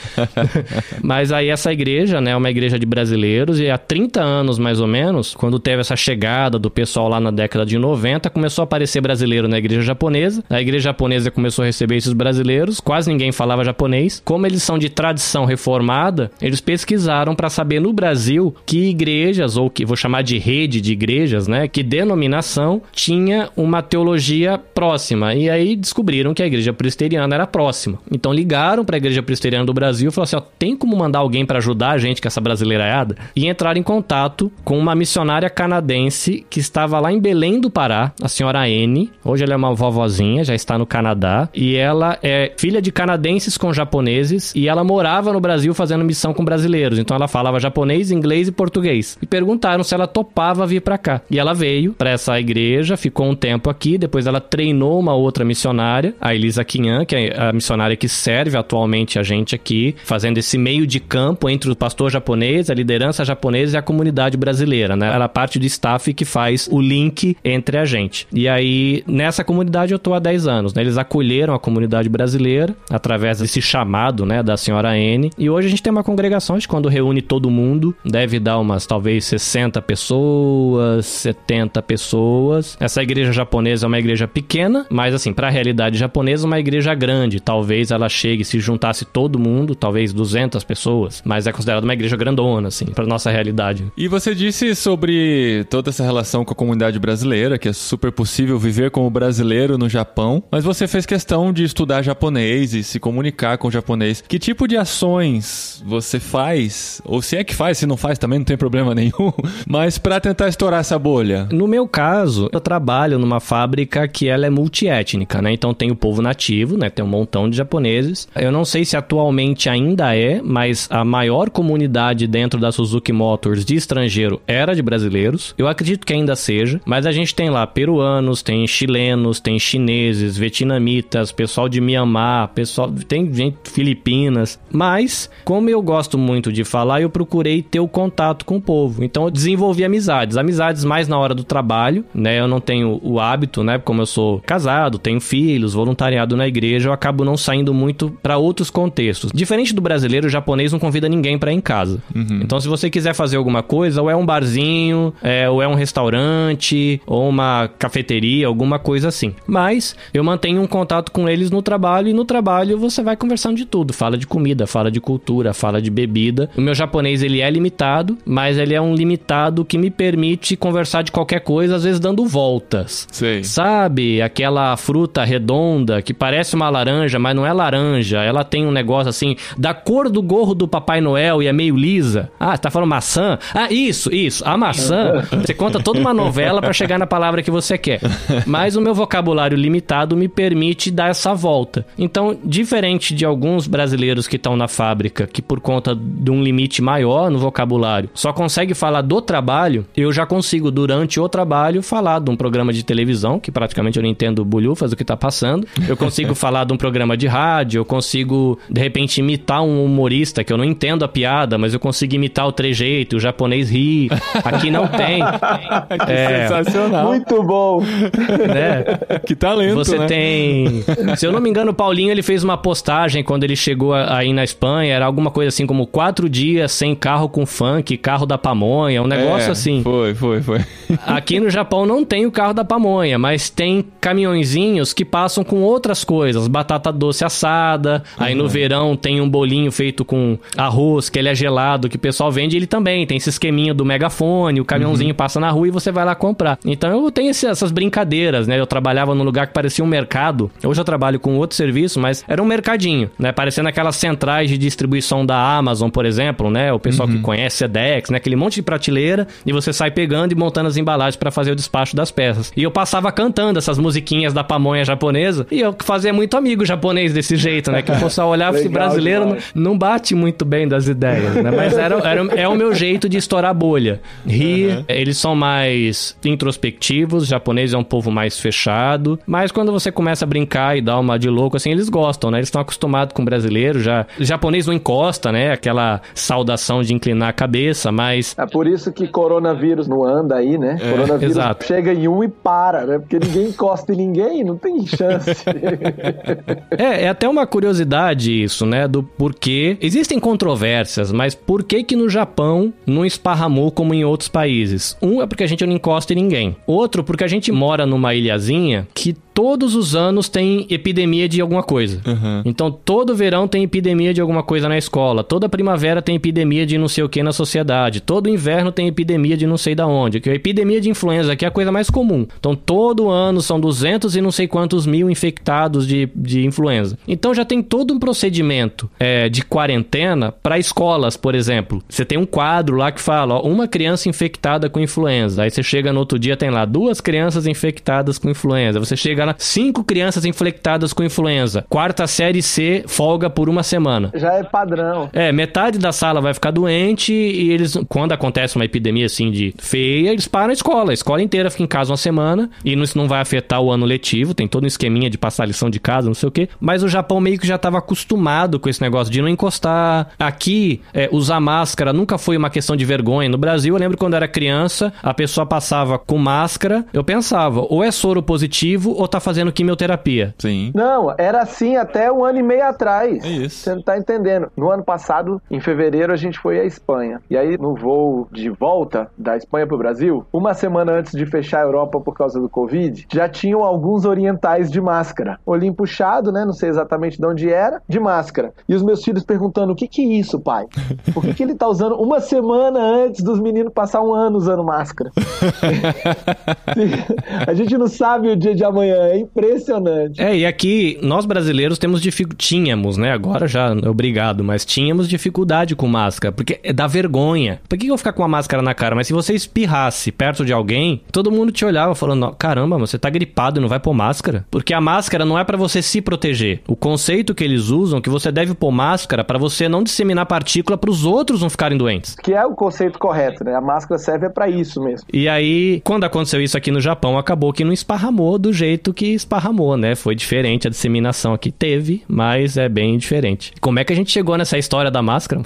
Mas aí essa igreja, né, é uma igreja de brasileiros e há 30 anos mais ou menos, quando teve essa chegada do pessoal lá na década de 90, começou a aparecer brasileiro na igreja japonesa. A igreja japonesa começou a receber esses brasileiros, quase ninguém falava japonês. Como eles são de tradição reformada, eles pesquisaram para saber no Brasil que igrejas ou que vou chamar de rede de igrejas, né, que denominação tinha uma teologia próxima. E aí descobriram que a igreja presbiteriana era próxima. Então ligaram para a igreja presbiteriana do Brasil e falaram assim: ó, tem como mandar alguém para ajudar a gente com essa brasileirada? E entraram em contato com uma missionária canadense que estava lá em Belém do Pará, a senhora N. Hoje ela é uma vovozinha, já está no Canadá. E ela é filha de canadenses com japoneses e ela morava no Brasil fazendo missão com brasileiros. Então ela falava japonês, inglês e português. E perguntaram se ela topava vir para cá. E ela veio para essa igreja, ficou um tempo aqui, depois ela treinou uma outra missionária, a Elisa Kinhan, que é a missionária que serve atualmente a gente aqui, fazendo esse meio de campo entre o pastor japonês, a liderança japonesa e a comunidade brasileira, né? Ela é parte do staff que faz o link entre a gente. E aí, nessa comunidade eu tô há 10 anos, né? Eles acolheram a comunidade brasileira através desse chamado, né, da senhora N. E hoje a gente tem uma congregação de quando reúne todo mundo, deve dar umas talvez 60 pessoas, 70 pessoas. Essa igreja japonesa é uma igreja pequena, mas assim, para a realidade japonesa, uma igreja grande. Talvez ela chegue, se juntasse todo mundo, talvez 200 pessoas, mas é considerada uma igreja grandona, assim, para nossa realidade. E você disse sobre toda essa relação com a comunidade brasileira, que é super possível viver como brasileiro no Japão, mas você fez questão de estudar japonês e se comunicar com o japonês. Que tipo de ações você faz? Ou se é que faz, se não faz também não tem problema nenhum, mas para tentar estourar essa bolha? No meu caso, eu trabalho numa fábrica que ela é multiétnica, né? Então tem o povo nativo, né? Tem um montão de japoneses. Eu não sei se atualmente ainda é, mas a maior comunidade dentro da Suzuki Motors de estrangeiro era de brasileiros. Eu acredito que ainda seja, mas a gente tem lá peruanos, tem chilenos, tem chineses, vietnamitas, pessoal de Mianmar, pessoal tem gente Filipinas. Mas como eu gosto muito de falar, eu procurei ter o contato com o povo. Então eu desenvolvi amizades, amizades mais na hora do trabalho, né? Eu não tenho o hábito, né? Como eu sou casado, tenho filhos, voluntariado na igreja, eu acabo não saindo muito para outros contextos. Diferente do brasileiro, o japonês não convida ninguém para ir em casa. Uhum. Então, se você quiser fazer alguma coisa, ou é um barzinho, é, ou é um restaurante, ou uma cafeteria, alguma coisa assim. Mas eu mantenho um contato com eles no trabalho e no trabalho você vai conversando de tudo. Fala de comida, fala de cultura, fala de bebida. O meu japonês ele é limitado, mas ele é um limitado que me permite conversar de qualquer coisa, às vezes dando voltas. Sei. Sabe aquela fruta redonda que parece uma laranja, mas não é laranja. Ela tem um negócio assim da cor do gorro do Papai Noel e é meio lisa. Ah, tá falando maçã? Ah, isso, isso. A maçã. Você conta toda uma novela para chegar na palavra que você quer. Mas o meu vocabulário limitado me permite dar essa volta. Então, diferente de alguns brasileiros que estão na fábrica, que por conta de um limite maior no vocabulário só consegue falar do trabalho, eu já consigo durante o trabalho falar de um programa de televisão, que praticamente eu não entendo bulhufas do que tá passando. Eu consigo falar de um programa de rádio, eu consigo de repente imitar um humorista que eu não entendo a piada, mas eu consigo imitar o trejeito, o japonês ri. Aqui não tem. que é, sensacional. Muito bom. Né? Que talento, Você né? tem... Se eu não me engano, o Paulinho, ele fez uma postagem quando ele chegou aí na Espanha, era alguma coisa assim como quatro dias sem carro com funk, carro da pamonha, um negócio É, assim. Foi, foi, foi. Aqui no Japão não tem o carro da pamonha, mas tem caminhõezinhos que passam com outras coisas, batata doce assada. Aí no verão tem um bolinho feito com arroz, que ele é gelado, que o pessoal vende. Ele também tem esse esqueminha do megafone, o caminhãozinho passa na rua e você vai lá comprar. Então eu tenho esse- essas brincadeiras, né? Eu trabalhava num lugar que parecia um mercado. Hoje eu trabalho com outro serviço, mas era um mercadinho, né? Parecendo aquelas centrais de distribuição da Amazon, por exemplo, né? O pessoal que conhece Sedex, né? Aquele monte de prateleira e você sai pegando e montando as embalagens para fazer o despacho das peças. E eu passava cantando essas musiquinhas da pamonha japonesa e eu fazia muito amigo japonês desse jeito, né? Que o pessoal olhava e Legal brasileiro não, demais. não bate muito bem das ideias, né? Mas era, era, é o meu jeito de estourar a bolha. Rir, eles são mais introspectivos, o japonês é um povo mais fechado, mas quando você começa a brincar e dar uma de louco, assim, eles gostam, né? Eles estão acostumados com o brasileiro, já... O japonês não encosta, né? Aquela saudação de inclinar a cabeça, mas... É por isso que coronavírus não anda aí, né? coronavírus exato. chega em um e para, né? Porque ninguém encosta ninguém, não tem chance. É, é até uma curiosidade isso, né? Do porquê. Existem controvérsias, mas por que que no Japão não esparramou como em outros países? Um é porque a gente não encosta em ninguém. Outro, porque a gente mora numa ilhazinha que todos os anos tem epidemia de alguma coisa. Uhum. Então, todo verão tem epidemia de alguma coisa na escola. Toda primavera tem epidemia de não sei o que na sociedade. Todo inverno tem epidemia de não sei da onde. Que a epidemia de influenza aqui é a coisa mais comum. Então, todo ano são 200 e não sei quantos mil infectados de, de influenza. Então, já tem todo um procedimento é, de quarentena para escolas, por exemplo. Você tem um quadro lá que fala, ó, uma criança infectada com influenza. Aí você chega no outro dia, tem lá duas crianças infectadas com influenza. Você chega cinco crianças infectadas com influenza. Quarta série C, folga por uma semana. Já é padrão. É, metade da sala vai ficar doente e eles, quando acontece uma epidemia assim de feia, eles param a escola. A escola inteira fica em casa uma semana e isso não vai afetar o ano letivo. Tem todo um esqueminha de passar lição de casa, não sei o quê. Mas o Japão meio que já estava acostumado com esse negócio de não encostar. Aqui, é, usar máscara nunca foi uma questão de vergonha. No Brasil, eu lembro quando era criança, a pessoa passava com máscara. Eu pensava, ou é soro positivo ou tá fazendo quimioterapia. Sim. Não, era assim até um ano e meio atrás. É isso. Você não tá entendendo. No ano passado, em fevereiro, a gente foi à Espanha. E aí, no voo de volta da Espanha pro Brasil, uma semana antes de fechar a Europa por causa do Covid, já tinham alguns orientais de máscara. Olhinho puxado, né? Não sei exatamente de onde era, de máscara. E os meus filhos perguntando: o que que é isso, pai? Por que, que ele tá usando uma semana antes dos meninos passar um ano usando máscara? a gente não sabe o dia de amanhã, é impressionante. É, e aqui nós brasileiros temos dificuldade. Tínhamos, né? Agora já, obrigado, mas tínhamos dificuldade com máscara, porque é da vergonha. Por que eu vou ficar com uma máscara na cara? Mas se você espirrasse perto de alguém, todo mundo te olhava falando: caramba, você tá gripado e não vai pôr máscara? Porque a máscara não é pra você se proteger. O conceito que eles usam é que você deve pôr máscara pra você não disseminar partícula pros outros não ficarem doentes. Que é o conceito correto, né? A máscara serve para isso mesmo. E aí, quando aconteceu isso aqui no Japão, acabou que não esparramou do jeito que esparramou, né? Foi diferente, a disseminação aqui teve, mas é bem diferente. Como é que a gente chegou nessa história da máscara?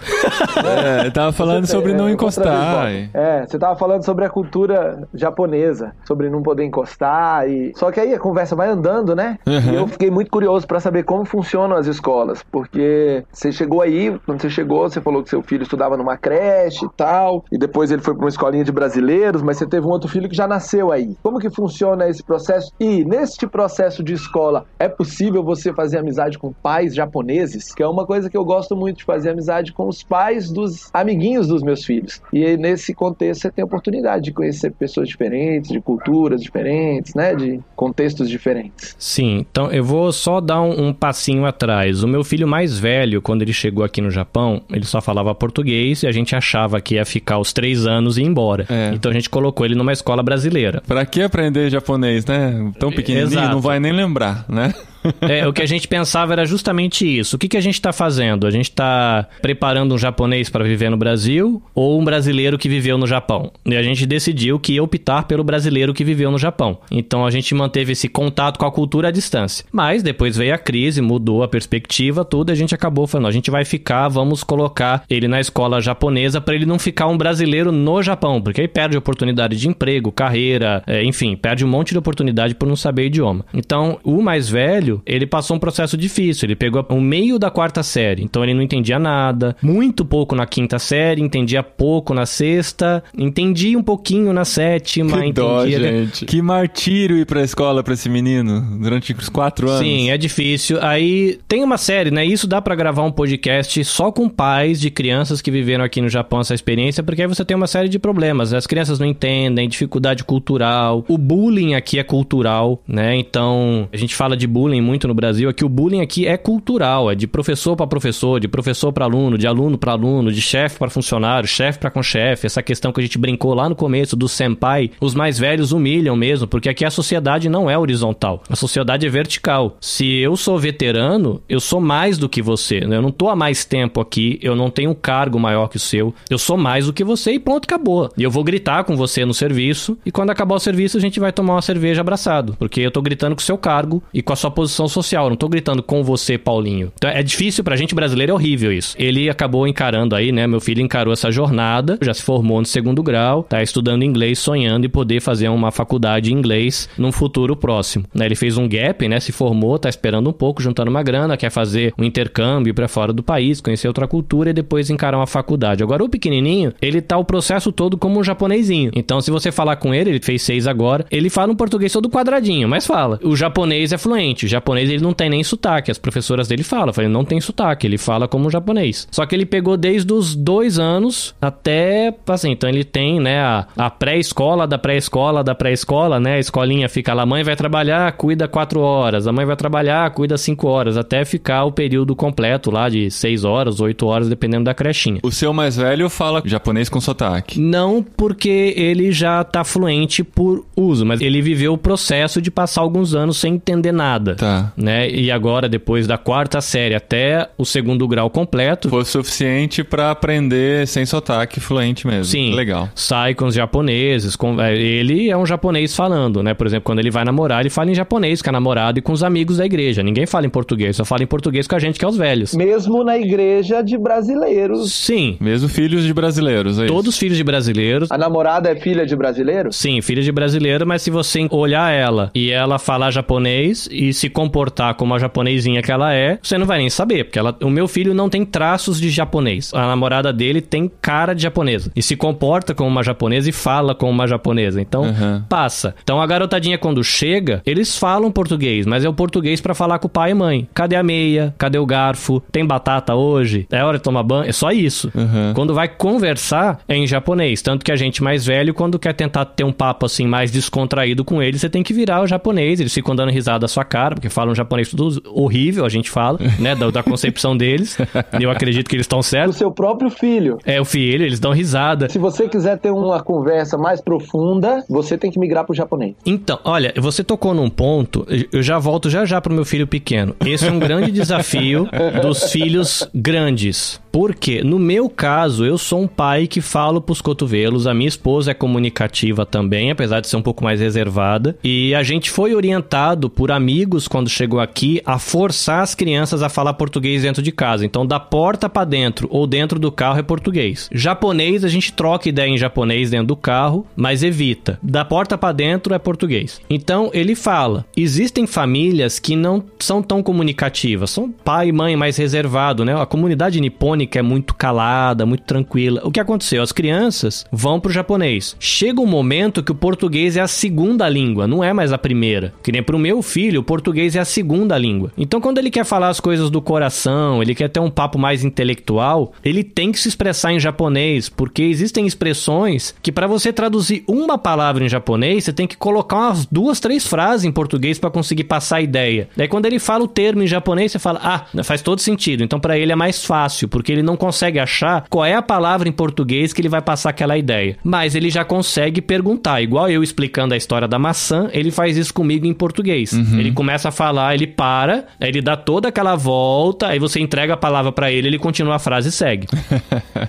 É, eu tava falando sobre não É, encostar. É, você tava falando sobre a cultura japonesa, sobre não poder encostar e só que aí a conversa vai andando, né? Uhum. E eu fiquei muito curioso pra saber como funcionam as escolas, porque você chegou aí, quando você chegou, você falou que seu filho estudava numa creche e tal, e depois ele foi pra uma escolinha de brasileiros, mas você teve um outro filho que já nasceu aí. Como que funciona esse processo? E neste processo de escola, é possível você fazer amizade com pais japoneses? Que é uma coisa que eu gosto muito de fazer amizade com os pais dos amiguinhos dos meus filhos. E aí, nesse contexto você tem a oportunidade de conhecer pessoas diferentes, de culturas diferentes, né? De contextos diferentes. Sim, então eu vou só dar um, um passinho atrás. O meu filho mais velho, quando ele chegou aqui no Japão, ele só falava português e a gente achava que ia ficar os três anos e ir embora. É. Então a gente colocou ele numa escola brasileira. Pra que aprender japonês, né? Tão pequenininho, Exato. não vai nem lembrar, né? É, o que a gente pensava era justamente isso. O que, que a gente está fazendo? A gente está preparando um japonês para viver no Brasil ou um brasileiro que viveu no Japão? E a gente decidiu que ia optar pelo brasileiro que viveu no Japão. Então a gente manteve esse contato com a cultura à distância. Mas depois veio a crise, mudou a perspectiva, tudo, a gente acabou falando: a gente vai ficar, vamos colocar ele na escola japonesa para ele não ficar um brasileiro no Japão, porque aí perde oportunidade de emprego, carreira, é, enfim, perde um monte de oportunidade por não saber idioma. Então, o mais velho, ele passou um processo difícil. Ele pegou o meio da quarta série, então ele não entendia nada, muito pouco na quinta série, entendia pouco na sexta, entendia um pouquinho na sétima, Que dó, entendia. gente. Que martírio ir pra escola pra esse menino durante os quatro anos. Sim, é difícil. Aí tem uma série, né? Isso dá pra gravar um podcast só com pais de crianças que viveram aqui no Japão essa experiência, porque aí você tem uma série de problemas. As crianças não entendem, dificuldade cultural, o bullying aqui é cultural, né? Então, a gente fala de bullying muito no Brasil, aqui o bullying aqui é cultural, é de professor pra professor, de professor pra aluno, de aluno pra aluno, de chefe pra funcionário, chefe pra com chefe. Essa questão que a gente brincou lá no começo do senpai, os mais velhos humilham mesmo, porque aqui a sociedade não é horizontal, a sociedade é vertical. Se eu sou veterano, eu sou mais do que você, né? eu não tô há mais tempo aqui, eu não tenho um cargo maior que o seu, eu sou mais do que você e pronto, acabou. E eu vou gritar com você no serviço, e quando acabar o serviço a gente vai tomar uma cerveja abraçado, porque eu tô gritando com o seu cargo e com a sua posição posição social. Eu não tô gritando com você, Paulinho. Então é difícil pra gente brasileiro, é horrível isso. Ele acabou encarando aí, né? Meu filho encarou essa jornada, já se formou no segundo grau, tá estudando inglês, sonhando em poder fazer uma faculdade de inglês num futuro próximo. Né? Ele fez um gap, né? Se formou, tá esperando um pouco, juntando uma grana, quer fazer um intercâmbio para fora do país, conhecer outra cultura e depois encarar uma faculdade. Agora, o pequenininho, ele tá o processo todo como um japonesinho. Então, se você falar com ele, ele fez seis agora, ele fala um português todo quadradinho, mas fala. O japonês é fluente. O japonês, ele não tem nem sotaque. As professoras dele falam, ele não tem sotaque, ele fala como japonês. Só que ele pegou desde os dois anos até, assim, então ele tem, né, a, a pré-escola da pré-escola da pré-escola, né, a escolinha fica lá, a mãe vai trabalhar, cuida quatro horas, a mãe vai trabalhar, cuida cinco horas, até ficar o período completo lá de seis horas, oito horas, dependendo da crechinha. O seu mais velho fala japonês com sotaque. Não porque ele já tá fluente por uso, mas ele viveu o processo de passar alguns anos sem entender nada. Tá. Né? E agora, depois da quarta série até o segundo grau completo, Foi o suficiente pra aprender sem sotaque fluente mesmo. Sim. Legal. sai com os japoneses. com- é, ele é um japonês falando, né? Por exemplo, quando ele vai namorar, ele fala em japonês com a namorada e com os amigos da igreja. Ninguém fala em português, só fala em português com a gente que é os velhos. Mesmo na igreja de brasileiros. Sim, Mesmo filhos de brasileiros, é todos filhos de brasileiros. A namorada é filha de brasileiros? Sim, filha de brasileiro, mas se você olhar ela e ela falar japonês e se comportar como a japonesinha que ela é, você não vai nem saber, porque ela- o meu filho não tem traços de japonês. A namorada dele tem cara de japonesa e se comporta como uma japonesa e fala como uma japonesa. Então, Uhum. passa. Então a garotadinha quando chega, eles falam português, mas é o português pra falar com o pai e mãe. Cadê a meia? Cadê o garfo? Tem batata hoje? É hora de tomar banho? É só isso. Uhum. Quando vai conversar é em japonês, tanto que a gente mais velho quando quer tentar ter um papo assim mais descontraído com ele, você tem que virar o japonês, eles ficam dando risada da sua cara, porque falam japonês tudo horrível, a gente fala, né, da, da concepção deles. E eu acredito que eles estão O certos. seu próprio filho. É o filho, eles dão risada. Se você quiser ter uma conversa mais profunda, você tem que migrar pro japonês. Então, olha, você tocou num ponto, eu já volto já já pro meu filho pequeno. Esse é um grande desafio dos filhos grandes. Porque, no meu caso, eu sou um pai que falo pros cotovelos, a minha esposa é comunicativa também, apesar de ser um pouco mais reservada. E a gente foi orientado por amigos quando chegou aqui a forçar as crianças a falar português dentro de casa. Então, da porta pra dentro ou dentro do carro é português. Japonês, a gente troca ideia em japonês dentro do carro, mas evita. Da porta pra dentro é português. Então, ele fala: existem famílias que não são tão comunicativas, são pai e mãe mais reservado, né? A comunidade nipônica é muito calada, muito tranquila. O que aconteceu? As crianças vão pro japonês. Chega um momento que o português é a segunda língua, não é mais a primeira. Que nem pro meu filho, o português é a segunda língua. Então, quando ele quer falar as coisas do coração, ele quer ter um papo mais intelectual, ele tem que se expressar em japonês, porque existem expressões que para você traduzir uma palavra em japonês, você tem que colocar umas duas, três frases em português para conseguir passar a ideia. Daí quando ele fala o termo em japonês, você fala: "Ah, faz todo sentido". Então para ele é mais fácil, porque ele não consegue achar qual é a palavra em português que ele vai passar aquela ideia. Mas ele já consegue perguntar, igual eu explicando a história da maçã, ele faz isso comigo em português. Ele começa a falar, ele para, aí ele dá toda aquela volta, aí você entrega a palavra para ele, ele continua a frase e segue.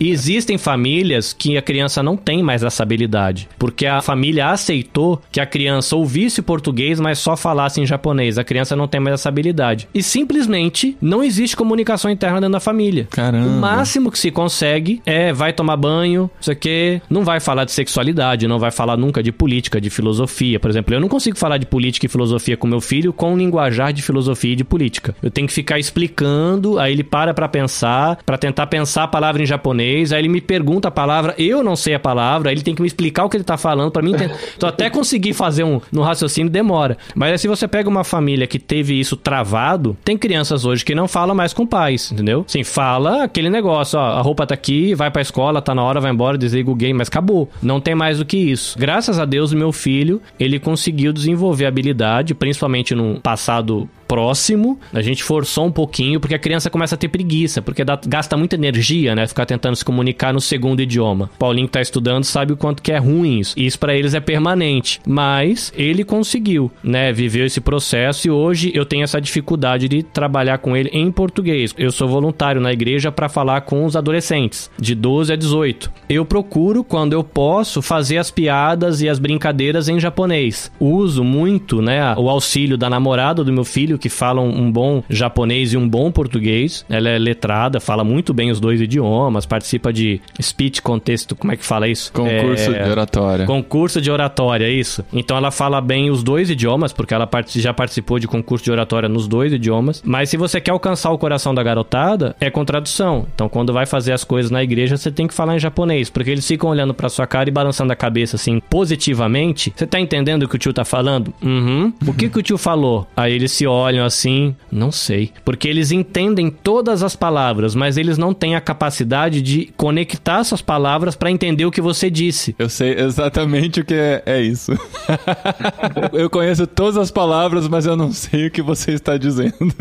E existem famílias que a criança não tem mais essa habilidade, porque a família aceitou que a criança ouvisse português, mas só falasse em japonês. A criança não tem mais essa habilidade. E simplesmente não existe comunicação interna dentro da família. Caramba. O máximo que se consegue é vai tomar banho, isso aqui, não vai falar de sexualidade, não vai falar nunca de política, de filosofia. Por exemplo, eu não consigo falar de política e filosofia com meu filho com um linguajar de filosofia e de política. Eu tenho que ficar explicando, aí ele para pra pensar, pra tentar pensar a palavra em japonês, aí ele me pergunta a palavra, eu não sei a palavra, aí ele tem que me explicar o que ele tá falando pra mim entender. Então até conseguir fazer um no raciocínio demora. Mas aí, se você pega uma família que teve isso travado, tem crianças hoje que não falam mais com pais, entendeu? Sim, fala aquele negócio, ó, a roupa tá aqui, vai pra escola, tá na hora, vai embora, desliga o game, mas acabou. Não tem mais do que isso. Graças a Deus, meu filho, ele conseguiu desenvolver habilidade, principalmente no passado próximo, a gente forçou um pouquinho, porque a criança começa a ter preguiça, porque dá- gasta muita energia, né? Ficar tentando se comunicar no segundo idioma. Paulinho que tá estudando sabe o quanto que é ruim isso. E isso pra eles é permanente. Mas ele conseguiu, né? Viveu esse processo e hoje eu tenho essa dificuldade de trabalhar com ele em português. Eu sou voluntário na igreja para falar com os adolescentes, de 12 a 18. Eu procuro, quando eu posso, fazer as piadas e as brincadeiras em japonês. Uso muito, né, o auxílio da namorada do meu filho, filho que fala um, bom japonês e um bom português. Ela é letrada, fala muito bem os dois idiomas, participa de speech contexto, como é que fala isso? Concurso É, de oratória. Concurso de oratória, isso. Então ela fala bem os dois idiomas, porque ela já participou de concurso de oratória nos dois idiomas. Mas se você quer alcançar o coração da garotada, é com tradução. Então quando vai fazer as coisas na igreja, você tem que falar em japonês, porque eles ficam olhando pra sua cara e balançando a cabeça assim, positivamente. Você tá entendendo o que o tio tá falando? Uhum. O que que o tio falou? Aí eles se olham assim, não sei. Porque eles entendem todas as palavras, mas eles não têm a capacidade de conectar essas palavras pra entender o que você disse. Eu sei exatamente o que é, é isso. eu conheço todas as palavras, mas eu não sei o que você está dizendo.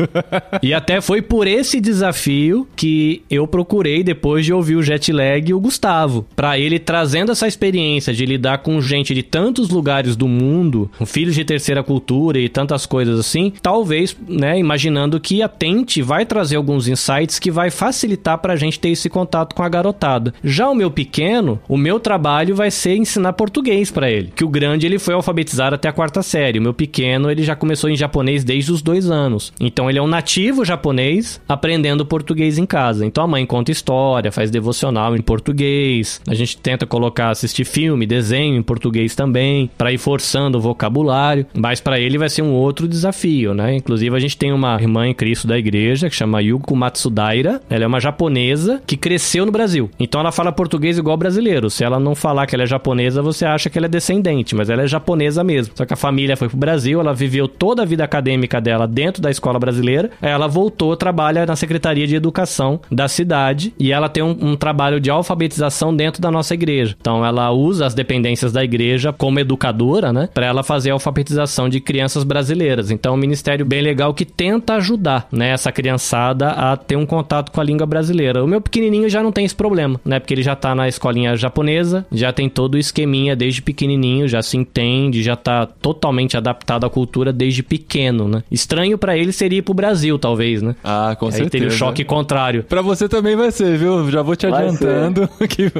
E até foi por esse desafio que eu procurei, depois de ouvir o jet lag, o Gustavo. Pra ele trazendo essa experiência de lidar com gente de tantos lugares do mundo, com filhos de terceira cultura e tantas coisas assim, talvez, né, imaginando que a Tente vai trazer alguns insights que vai facilitar pra gente ter esse contato com a garotada. Já o meu pequeno, o meu trabalho vai ser ensinar português pra ele. Que o grande ele foi alfabetizado até a quarta série. O meu pequeno ele já começou em japonês desde os dois anos. Então ele é um nativo japonês aprendendo português em casa. Então a mãe conta história, faz devocional em português. A gente tenta colocar assistir filme, desenho em português também, pra ir forçando o vocabulário. Mas pra ele vai ser um outro desafio, né? Inclusive a gente tem uma irmã em Cristo da igreja que chama Yuko Matsudaira. Ela é uma japonesa que cresceu no Brasil. Então ela fala português igual brasileiro. Se ela não falar que ela é japonesa, você acha que ela é descendente, mas ela é japonesa mesmo. Só que a família foi pro Brasil, ela viveu toda a vida acadêmica dela dentro da escola brasileira. Ela voltou, trabalha na Secretaria de Educação da cidade e ela tem um, um trabalho de alfabetização dentro da nossa igreja. Então ela usa as dependências da igreja como educadora, né, para ela fazer a alfabetização de crianças brasileiras. Então um ministério bem legal que tenta ajudar, né, essa criançada a ter um contato com a língua brasileira. O meu pequenininho já não tem esse problema, né, porque ele já tá na escolinha japonesa, já tem todo o esqueminha desde pequenininho, já se entende, já tá totalmente adaptado à cultura desde pequeno, né? Estranho pra ele seria ir pro Brasil, talvez, né? Ah, com Aí certeza. teria o choque contrário. Pra você também vai ser, viu? Já vou te Vai adiantando que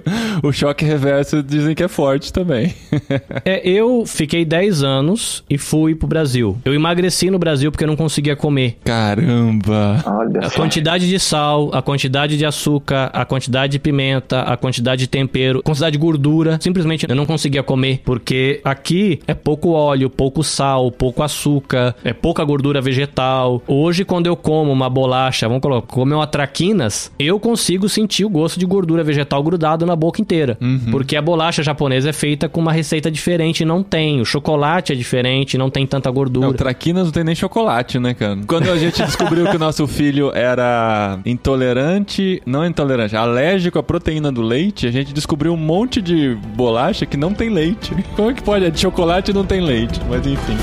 o choque reverso dizem que é forte também. É, eu fiquei 10 anos e fui pro Brasil. Eu emagreci no Brasil porque eu não conseguia comer. Caramba! Olha A quantidade de sal, a quantidade de açúcar, a quantidade de pimenta, a quantidade de tempero, a quantidade de gordura, simplesmente eu não conseguia comer, porque aqui é pouco óleo, pouco sal, pouco açúcar, é pouca gordura vegetal. Hoje, quando eu como uma bolacha, vamos colocar, comer uma traquinas, eu consigo sentir o gosto de gordura vegetal grudado na boca inteira. Porque a bolacha japonesa é feita com uma receita diferente, não tem. O chocolate é diferente, não tem tanta gordura. Não, traquinas não tem nem chocolate, né, cara? Quando a gente descobriu que o nosso filho era intolerante, não intolerante, alérgico à proteína do leite, a gente descobriu um monte de bolacha que não tem leite. Como é que pode? É de chocolate e não tem leite, mas enfim.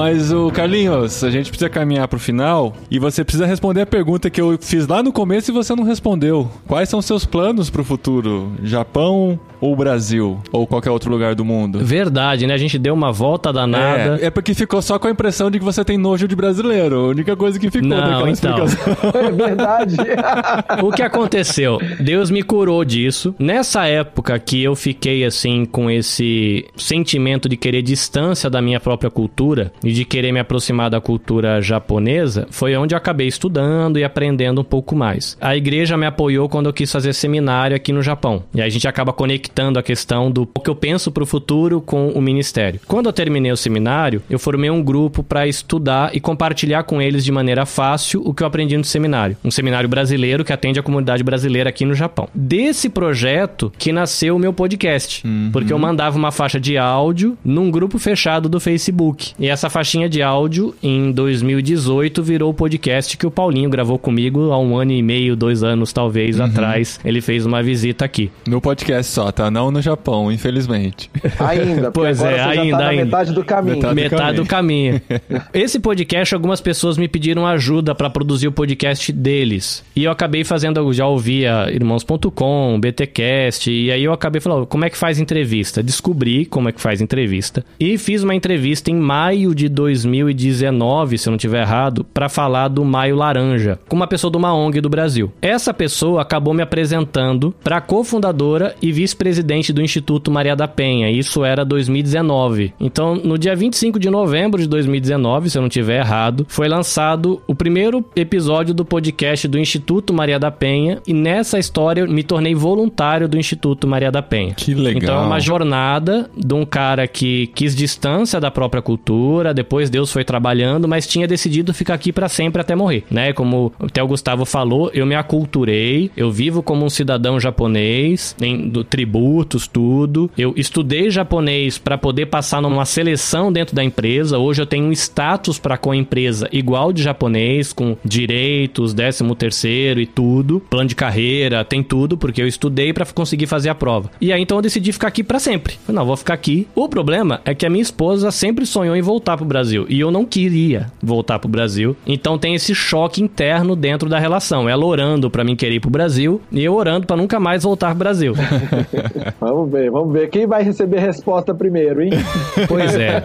Mas o Carlinhos, a gente precisa caminhar pro final e você precisa responder a pergunta que eu fiz lá no começo e você não respondeu. Quais são seus planos pro futuro? Japão ou Brasil? Ou qualquer outro lugar do mundo? Verdade, né? A gente deu uma volta danada. É, é porque ficou só com a impressão de que você tem nojo de brasileiro. A única coisa que ficou Não, daquela então. explicação. É verdade. O que aconteceu? Deus me curou disso. Nessa época que eu fiquei assim com esse sentimento de querer distância da minha própria cultura e de querer me aproximar da cultura japonesa, foi onde eu acabei estudando e aprendendo um pouco mais. A igreja me apoiou quando eu quis fazer seminário aqui no Japão. E aí a gente acaba conectando a questão do o que eu penso pro futuro com o ministério. Quando eu terminei o seminário, eu formei um grupo para estudar e compartilhar com eles de maneira fácil o que eu aprendi no seminário. Um seminário brasileiro que atende a comunidade brasileira aqui no Japão. Desse projeto que nasceu o meu podcast. Porque eu mandava uma faixa de áudio num grupo fechado do Facebook. E essa faixinha de áudio, em 2018, virou o podcast que o Paulinho gravou comigo há um ano e meio, dois anos talvez atrás. Ele fez uma visita aqui. No podcast só, Tá, não no Japão, infelizmente. Ainda, Pois agora é, você já ainda, tá na ainda. metade do caminho. Metade- do Metade do caminho. Esse podcast, algumas pessoas me pediram ajuda pra produzir o podcast deles. E eu acabei fazendo, já ouvia irmãos.com, BTcast, e aí eu acabei falando, como é que faz entrevista? Descobri como é que faz entrevista. E fiz uma entrevista em maio de 2019, se eu não tiver errado, pra falar do Maio Laranja, com uma pessoa de uma ONG do Brasil. Essa pessoa acabou me apresentando pra cofundadora e vice-presidente do Instituto Maria da Penha. Isso era 2019. Então, no dia 25 de novembro de 2019, se eu não tiver errado, foi lançado o primeiro episódio do podcast do Instituto Maria da Penha. E nessa história eu me tornei voluntário do Instituto Maria da Penha. Que legal. Então é uma jornada de um cara que quis distância da própria cultura, depois Deus foi trabalhando, mas tinha decidido ficar aqui pra sempre até morrer, né? Como até o Gustavo falou, eu me aculturei, eu vivo como um cidadão japonês, em do, tributos, tudo. Eu estudei japonês pra poder passar numa seleção dentro da empresa. Hoje eu tenho um status pra com a empresa igual de japonês, com direitos, décimo terceiro e tudo, plano de carreira, tem tudo, porque eu estudei pra conseguir fazer a prova. E aí então eu decidi ficar aqui pra sempre. Falei, não, vou ficar aqui. O problema é que a minha esposa sempre sonhou em voltar pro Brasil e eu não queria voltar pro Brasil. Então tem esse choque interno dentro da relação. Ela orando pra mim querer ir pro Brasil e eu orando pra nunca mais voltar pro Brasil. Vamos ver, vamos ver. Quem vai receber resposta primeiro, hein? Pois é.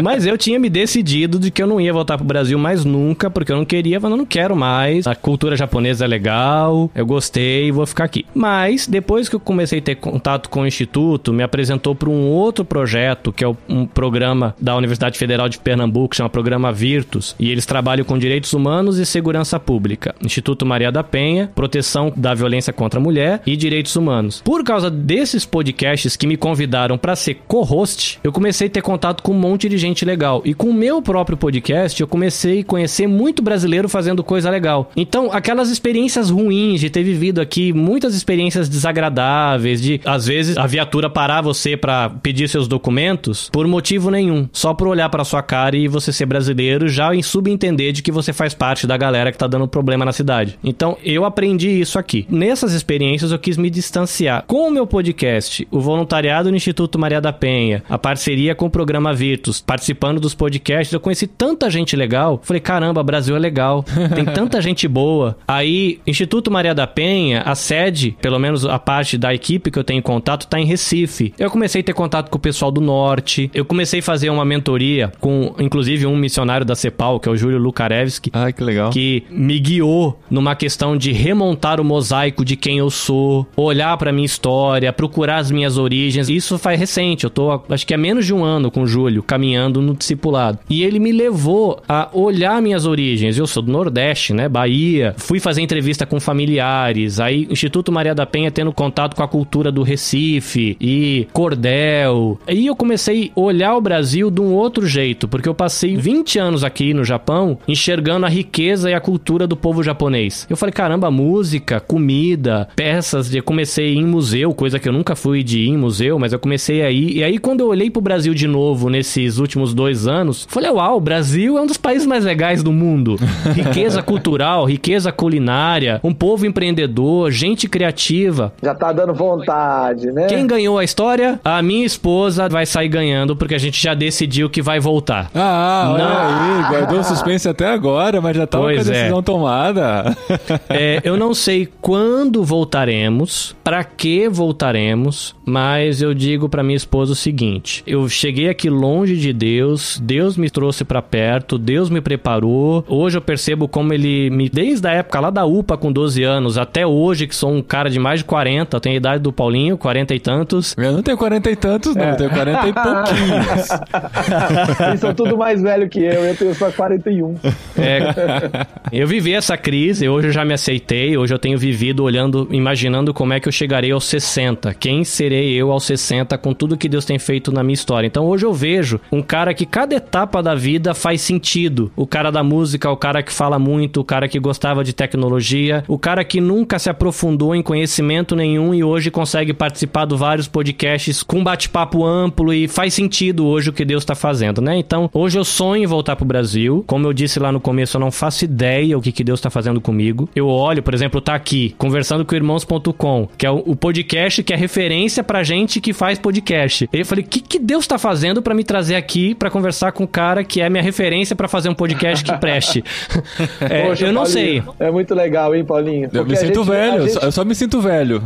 Mas eu tinha me decidido de que eu não ia voltar pro Brasil mais nunca, porque eu não queria, eu não quero mais. A cultura japonesa é legal, eu gostei, vou ficar aqui. Mas depois que eu comecei a ter contato com o instituto, me apresentou para um outro projeto, que é um programa da Universidade Federal de Pernambuco, chama Programa Virtus, e eles trabalham com direitos humanos e segurança pública. Instituto Maria da Penha, proteção da violência contra a mulher e direitos humanos. Por causa desses podcasts que me convidaram para ser co-host, eu comecei a ter contato com um monte de gente legal. E com o meu próprio podcast, eu comecei a conhecer muito brasileiro fazendo coisa legal. Então, aquelas experiências ruins de ter vivido aqui, muitas experiências desagradáveis, de às vezes a viatura parar você para pedir seus documentos por motivo nenhum, só por olhar para sua cara e você ser brasileiro, já em subentender de que você faz parte da galera que tá dando problema na cidade. Então, eu aprendi isso aqui. Nessas experiências eu quis me distanciar. Com o meu podcast, o voluntariado no Instituto Maria da Penha, a parceria com o programa Virtus, participando dos podcasts, eu conheci tanta gente legal. Falei, caramba, Brasil é legal. Tem tanta gente boa. Aí, Instituto Maria da Penha, a sede, pelo menos a parte da equipe que eu tenho contato, tá em Recife. Eu comecei a ter contato com o pessoal do norte. Eu comecei a fazer uma mentoria com, inclusive, um missionário da CEPAL, que é o Júlio Lukarevski Ai, que legal. que me guiou numa questão de remontar o mosaico de quem eu sou, olhar pra minha história, procurar as minhas origens. Isso faz recente, eu tô acho que é menos de um ano com o Júlio caminhando no discipulado. E ele me levou a olhar minhas origens. Eu sou do Nordeste, né, Bahia. Fui fazer entrevista com familiares, aí Instituto Maria da Penha tendo contato com a cultura do Recife e cordel. Aí eu comecei a olhar o Brasil de um outro jeito, porque eu passei 20 anos aqui no Japão enxergando a riqueza e a cultura do povo japonês. Eu falei, caramba, música, comida, peças. Eu comecei em museu, coisa que eu nunca fui de ir em museu, mas eu comecei aí. E aí, quando eu olhei pro Brasil de novo nesses últimos dois anos, falei, uau, o Brasil é um dos países mais legais do mundo. Riqueza cultural, riqueza culinária, um povo empreendedor, gente criativa. Já tá dando vontade, né? Quem ganhou a história? A minha esposa vai sair ganhando, porque a gente já decidiu que vai voltar. Ah, olha Não. aí, guardou o suspense até agora, mas já tava Pois com a é. decisão tomada. É, eu não sei quando voltaremos, pra que voltaremos, mas eu digo pra minha esposa o seguinte: eu cheguei aqui longe de Deus, Deus me trouxe pra perto, Deus me preparou. Hoje eu percebo como ele me desde a época lá da UPA com 12 anos até hoje que sou um cara de mais de 40, tenho a idade do Paulinho, 40 e tantos. Eu não tenho 40 e tantos, não, eu tenho 40 e pouquinhos. Eles são tudo mais velho que eu, eu tenho só 41. É, eu vivi essa crise, hoje eu já me aceitei, hoje eu tenho vivido olhando, imaginando como é que eu chegarei aos 60. Quem serei eu aos 60 com tudo que Deus tem feito na minha história? Então hoje eu vejo um cara que cada etapa da vida faz sentido. O cara da música, o cara que fala muito, o cara que gostava de tecnologia, o cara que nunca se aprofundou em conhecimento nenhum e hoje consegue participar de vários podcasts com bate-papo amplo e faz sentido hoje o que Deus está fazendo, né? Então, hoje eu sonho em voltar pro Brasil. Como eu disse lá no começo, eu não faço ideia o que, que Deus está fazendo comigo. Eu olho, por exemplo, tá aqui conversando com irmãos.com, que é o podcast podcast que é referência pra gente que faz podcast. E eu falei, o que, que Deus tá fazendo pra me trazer aqui pra conversar com um cara que é minha referência pra fazer um podcast que preste? É, Poxa, eu não Paulinho, sei. É muito legal, hein, Paulinho? Eu me Porque sinto gente- velho, gente- eu só me sinto velho.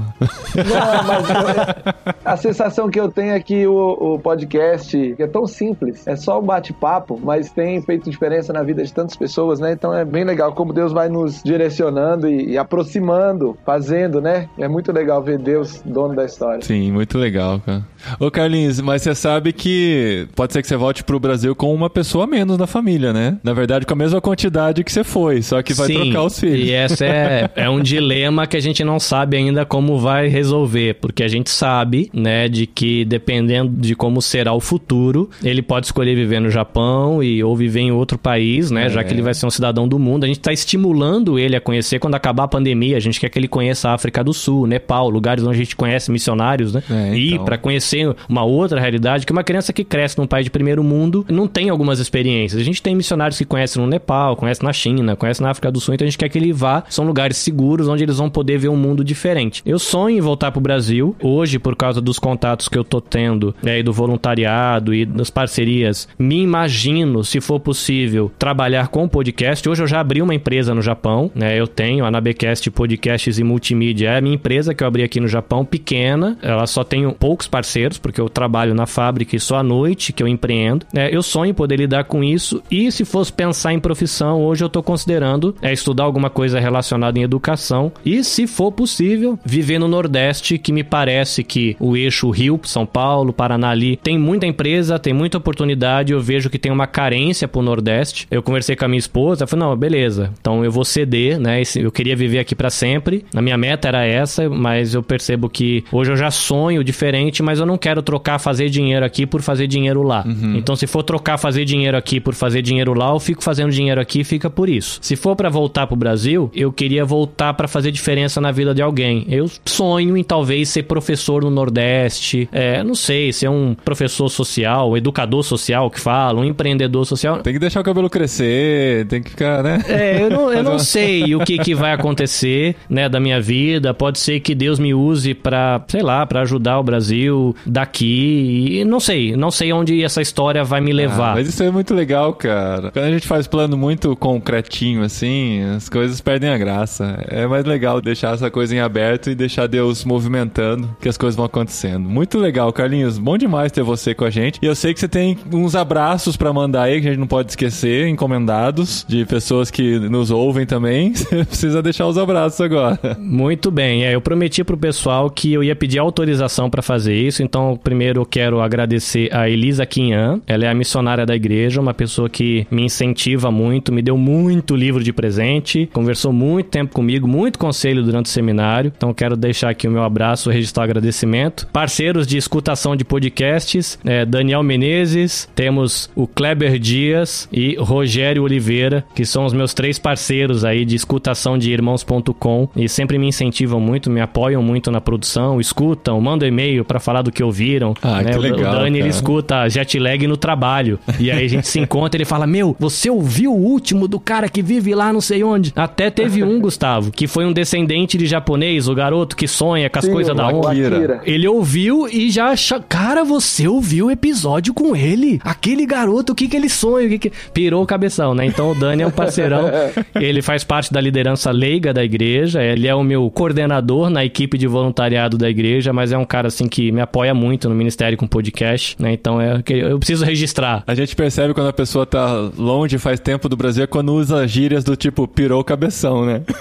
Não, mas eu- a sensação que eu tenho é que o, o podcast é tão simples, é só um bate-papo, mas tem feito diferença na vida de tantas pessoas, né? Então é bem legal como Deus vai nos direcionando e, e aproximando, fazendo, né? É muito legal ver Deus dono da história. Sim, muito legal, cara. Ô Carlinhos, mas você sabe que pode ser que você volte pro Brasil com uma pessoa a menos na família, né? Na verdade, com a mesma quantidade que você foi, só que vai Sim, trocar os filhos. E essa é, é um dilema que a gente não sabe ainda como vai resolver, porque a gente sabe, né, de que dependendo de como será o futuro, ele pode escolher viver no Japão e ou viver em outro país, né, já É. que ele vai ser um cidadão do mundo. A gente está estimulando ele a conhecer quando acabar a pandemia. A gente quer que ele conheça a África do Sul, Nepal, lugares onde a gente conhece missionários, né? É, E então. para conhecer uma outra realidade, que uma criança que cresce num país de primeiro mundo não tem algumas experiências. A gente tem missionários que conhecem no Nepal, conhecem na China, conhecem na África do Sul, então a gente quer que ele vá. São lugares seguros onde eles vão poder ver um mundo diferente. Eu sonho em voltar pro Brasil. Hoje, por causa dos contatos que eu tô tendo, né, e do voluntariado e das parcerias, me imagino, se for possível, trabalhar com podcast. Hoje eu já abri uma empresa no Japão, né? Eu tenho a Nabecast Podcasts e Multimídia. É a minha empresa que eu abri aqui no Japão, pequena. Ela só tem poucos parceiros, porque eu trabalho na fábrica e só à noite que eu empreendo. É, eu sonho poder lidar com isso. E se fosse pensar em profissão, hoje eu tô considerando é, estudar alguma coisa relacionada em educação. E, se for possível, viver no Nordeste, que me parece que o eixo Rio, São Paulo, Paraná ali, tem muita empresa, tem muita oportunidade. Eu vejo que tem uma carência pro Nordeste. Eu conversei com a minha esposa, falou: não, beleza, então eu vou ceder, né? Eu queria viver aqui pra sempre. A minha meta era essa, mas eu percebo que hoje eu já sonho diferente, mas eu não quero trocar fazer dinheiro aqui por fazer dinheiro lá. Então, se for trocar fazer dinheiro aqui por fazer dinheiro lá, eu fico fazendo dinheiro aqui e fica por isso. Se for pra voltar pro Brasil, eu queria voltar pra fazer diferença na vida de alguém. Eu sonho em talvez ser professor no Nordeste, é, não sei, ser um professor social, educador social que fala, um empreendedor social. Tem que deixar o cabelo crescer, tem que ficar, né? É, eu não, eu não sei o que, que vai acontecer, né, da minha vida. Pode ser que Deus me use pra, sei lá, pra ajudar o Brasil daqui. E não sei, não sei onde essa história vai me Ah, levar. mas isso é muito legal, cara. Quando a gente faz plano muito concretinho, assim, as coisas perdem a graça. É mais legal deixar essa coisa em aberto e deixar Deus movimentando, que as coisas vão acontecendo. Muito legal, Carlinhos. Bom demais ter você com a gente. E eu sei que você tem uns abraços pra mandar aí, que a gente não pode esquecer, encomendados, de pessoas que nos ouvem também. Você precisa deixar os abraços agora. Muito bem, é, eu prometi pro pessoal que eu ia pedir autorização para fazer isso, então primeiro eu quero agradecer a Elisa Quinhan, ela é a missionária da igreja, uma pessoa que me incentiva muito, me deu muito livro de presente, conversou muito tempo comigo, muito conselho durante o seminário, então quero deixar aqui o meu abraço, registrar o agradecimento. Parceiros de escutação de podcasts, é, Daniel Menezes, temos o Kleber Dias e Rogério Oliveira, que são os meus três parceiros aí de escutação de irmãos.com e sempre me incentivam muito, me apoiam muito na produção, escutam, mandam e-mail pra falar do que ouviram. Ah, né? que O- legal, o Dani, ele cara. escuta jet lag no trabalho. E aí a gente se encontra e ele fala: Meu, você ouviu o último do cara que vive lá não sei onde? Até teve um, Gustavo, que foi um descendente de japonês, o garoto que sonha com as coisas da o honra. Akira. Ele ouviu e já achou. Cara, você ouviu o episódio com ele? Aquele garoto, o que que ele sonha? O que que... Pirou o cabeção, né? Então o Dani é um parceirão. ele faz parte da liderança leiga da igreja. Ele é o meu coordenador na equipe de voluntariado da igreja, mas é um cara assim que me apoia muito no ministério com podcast, né? Então é que eu preciso registrar. A gente percebe quando a pessoa tá longe faz tempo do Brasil é quando usa gírias do tipo pirou o cabeção, né?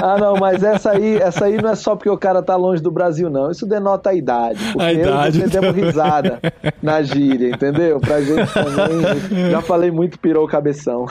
Ah, não, mas essa aí, essa aí não é só porque o cara tá longe do Brasil, não. Isso denota a idade. Porque A idade. eu demos risada na gíria, entendeu? Pra gente também. Já falei muito pirou o cabeção.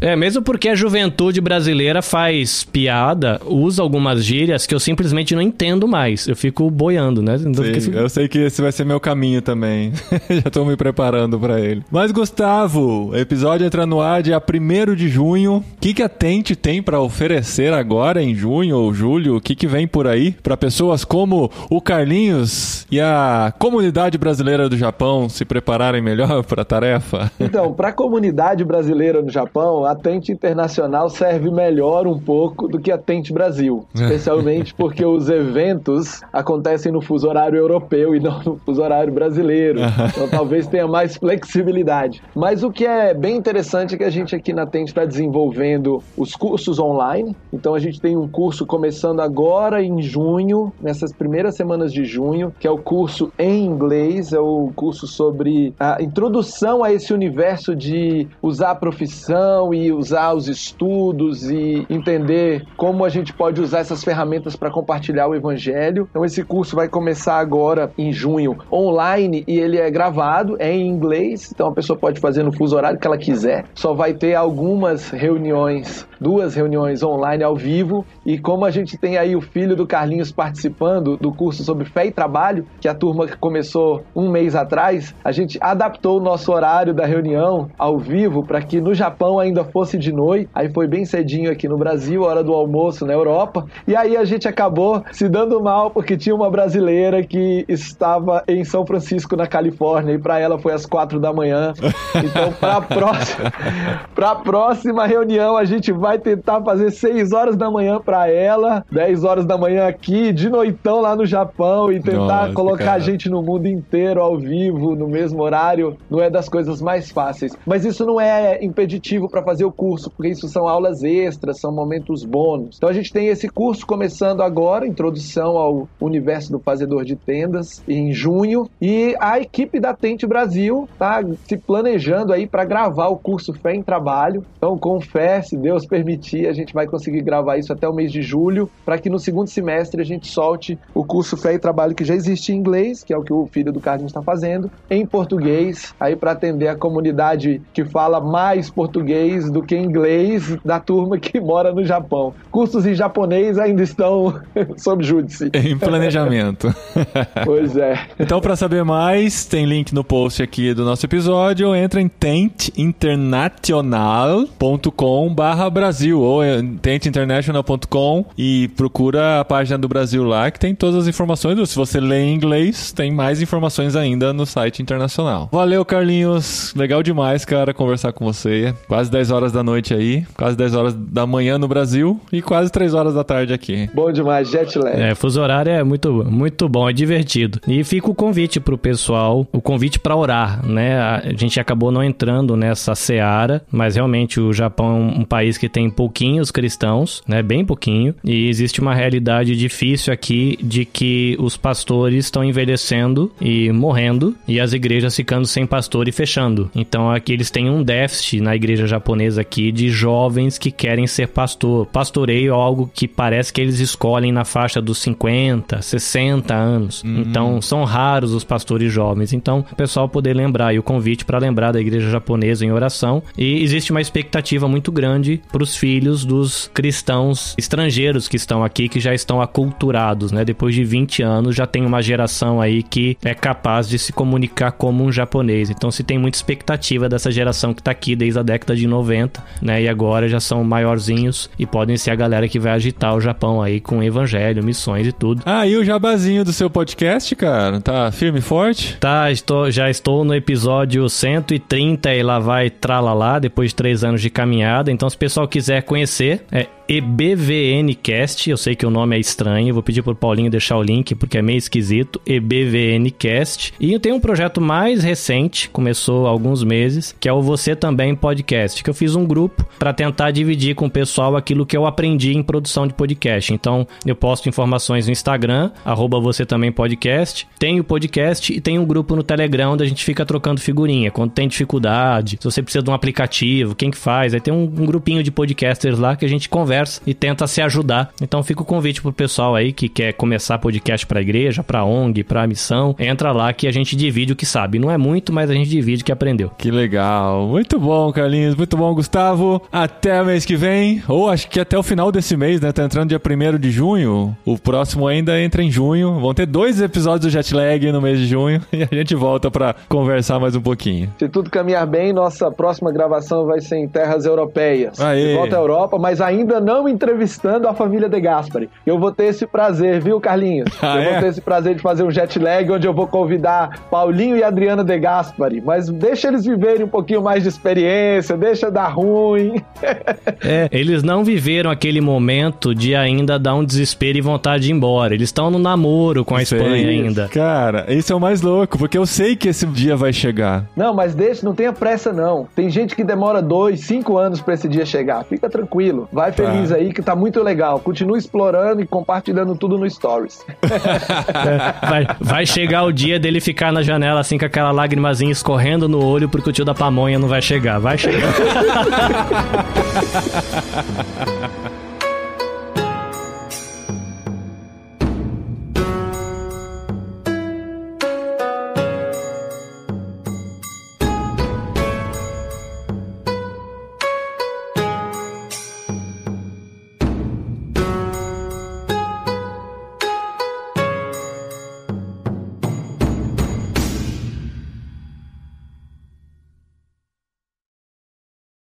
É, mesmo porque a juventude brasileira faz piada, usa algumas gírias que eu simplesmente não entendo mais. Eu fico boiando, né? Então, Sim, fico- eu sei que esse vai ser meu caminho também. Já tô me preparando pra ele. Mas, Gustavo, o episódio entra no ar dia 1 de junho. O que, que a Tente tem pra oferecer agora em junho ou julho? O que, que vem por aí pra pessoas como o Carlinhos e a comunidade brasileira do Japão se prepararem melhor pra tarefa? Então, para a comunidade brasileira no Japão, a Tente Internacional serve melhor um pouco do que a Tente Brasil. Especialmente porque os eventos acontecem no fuso horário europeu e não no fuso horário brasileiro. Então talvez tenha mais flexibilidade. Mas o que é bem interessante é que a gente aqui na Tente está desenvolvendo os cursos online. Então a gente tem um curso começando agora em junho, nessas primeiras semanas de junho, que é o curso em inglês, é o curso sobre a introdução a esse universo de usar a profissão e usar os estudos e entender como a gente pode usar essas ferramentas para compartilhar o evangelho. Então esse curso vai começar agora em junho online e ele é gravado, é em inglês, então a pessoa pode fazer no fuso horário que ela quiser. Só vai ter algumas reuniões, duas reuniões online ao vivo e como a gente tem aí o filho do Carlinhos participando do curso sobre fé e trabalho, que a turma começou um mês atrás, a gente adaptou o nosso horário da reunião ao vivo para que no Japão ainda fosse de noite. Aí foi bem cedinho aqui no Brasil, hora do almoço na Europa. E aí a gente acabou se dando mal porque tinha uma brasileira que estava em São Francisco, na Califórnia, e para ela foi às quatro da manhã. Então, para a próxima, pra próxima reunião, a gente vai tentar fazer seis horas da manhã para ela, 10 horas da manhã aqui, de noitão lá no Japão e tentar Nossa, colocar cara. a gente no mundo inteiro ao vivo, no mesmo horário, não é das coisas mais fáceis. Mas isso não é impeditivo para fazer o curso, porque isso são aulas extras, são momentos bônus. Então a gente tem esse curso começando agora, introdução ao universo do fazedor de tendas, em junho, e a equipe da Tente Brasil está se planejando aí para gravar o curso Fé em Trabalho. Então, com fé, se Deus permitir, a gente vai conseguir gravar isso até o mês de julho, para que no segundo semestre a gente solte o curso Fé e Trabalho que já existe em inglês, que é o que o filho do Carlinhos está fazendo, em português, aí para atender a comunidade que fala mais português do que inglês da turma que mora no Japão. Cursos em japonês ainda estão sob júdice. Em planejamento. Pois é. Então, para saber mais, tem link no post aqui do nosso episódio. Entra em tentinternational.com barra Brasil ou em tentinternational.com e procura a página do Brasil lá que tem todas as informações. Ou se você lê em inglês, tem mais informações ainda no site internacional. Valeu, Carlinhos. Legal demais, cara, conversar com você. Quase 10 horas da noite aí, quase 10 horas da manhã no Brasil e quase 3 horas da tarde aqui. Bom demais, jet lag. É, fuso horário é muito, muito bom, é divertido. E fica o convite pro pessoal, o convite pra orar, né? A gente acabou não entrando nessa seara, mas realmente o Japão é um país que tem pouquinhos cristãos, né? Bem pouquinho. E existe uma realidade difícil aqui de que os pastores estão envelhecendo e morrendo e as igrejas ficando sem pastor e fechando. Então aqui eles têm um déficit na igreja japonesa aqui de jovens que querem ser pastor. Pastoreio é algo que parece que eles escolhem na faixa dos 50, 60 anos. Então são raros os pastores jovens. Então o pessoal poder lembrar e o convite para lembrar da igreja japonesa em oração. E existe uma expectativa muito grande para os filhos dos cristãos estrangeiros que estão aqui, que já estão aculturados, né? Depois de 20 anos já tem uma geração aí que é capaz de se comunicar como um japonês. Então se tem muita expectativa dessa geração que tá aqui desde a década de 90, né? E agora já são maiorzinhos e podem ser a galera que vai agitar o Japão aí com evangelho, missões e tudo. Ah, e o jabazinho do seu podcast, cara? Tá firme e forte? Tá, estou, já estou no episódio 130 e lá vai tralalá, depois de três anos de caminhada. Então, se o pessoal quiser conhecer, é EBVNcast. Eu sei que o nome é estranho, vou pedir pro Paulinho deixar o link porque é meio esquisito. EBVNcast. E eu tenho um projeto mais recente, começou há alguns meses, que é o Você Também Podcast, que eu fiz um grupo para tentar dividir com o pessoal aquilo que eu aprendi em produção de podcast. Então, eu posto informações no Instagram, arroba Você Também Podcast. Tem o podcast e tem um grupo no Telegram onde a gente fica trocando figurinha. Quando tem dificuldade, se você precisa de um aplicativo, quem que faz? Aí tem um, um grupinho de podcasters lá que a gente conversa e tenta se ajudar. Então fica o convite pro pessoal aí que quer começar podcast pra igreja, pra ONG, pra missão. Entra lá que a gente divide o que sabe. Não é muito, mas a gente divide o que aprendeu. Que legal. Muito bom, Carlinhos. Muito bom, Gustavo. Até mês que vem. Ou acho que até o final desse mês, né? Tá entrando dia 1 de junho. O próximo ainda entra em junho. Vão ter dois episódios do Jetlag no mês de junho. E a gente volta pra conversar mais um pouquinho. Se tudo caminhar bem, nossa próxima gravação vai ser em terras europeias. Aê. De volta à Europa, mas ainda não entrevistando a família De Gaspari. Eu vou ter esse prazer, viu, Carlinhos? Ah, eu é? vou ter esse prazer de fazer um jet lag onde eu vou convidar Paulinho e Adriana De Gaspari. Mas deixa eles viverem um pouquinho mais de experiência, deixa dar ruim. É, eles não viveram aquele momento de ainda dar um desespero e vontade de ir embora. Eles estão no namoro com a Sei. Espanha ainda. Cara, isso é o mais louco, porque eu sei que esse dia vai chegar. Não, mas deixa, não tenha pressa não. Tem gente que demora dois, cinco anos pra esse dia chegar. Fica tranquilo. Vai feliz aí que tá muito legal. Continua explorando e compartilhando tudo no Stories. Vai, vai chegar o dia dele ficar na janela assim com aquela lágrimazinha escorrendo no olho porque o tio da pamonha não vai chegar. Vai chegar.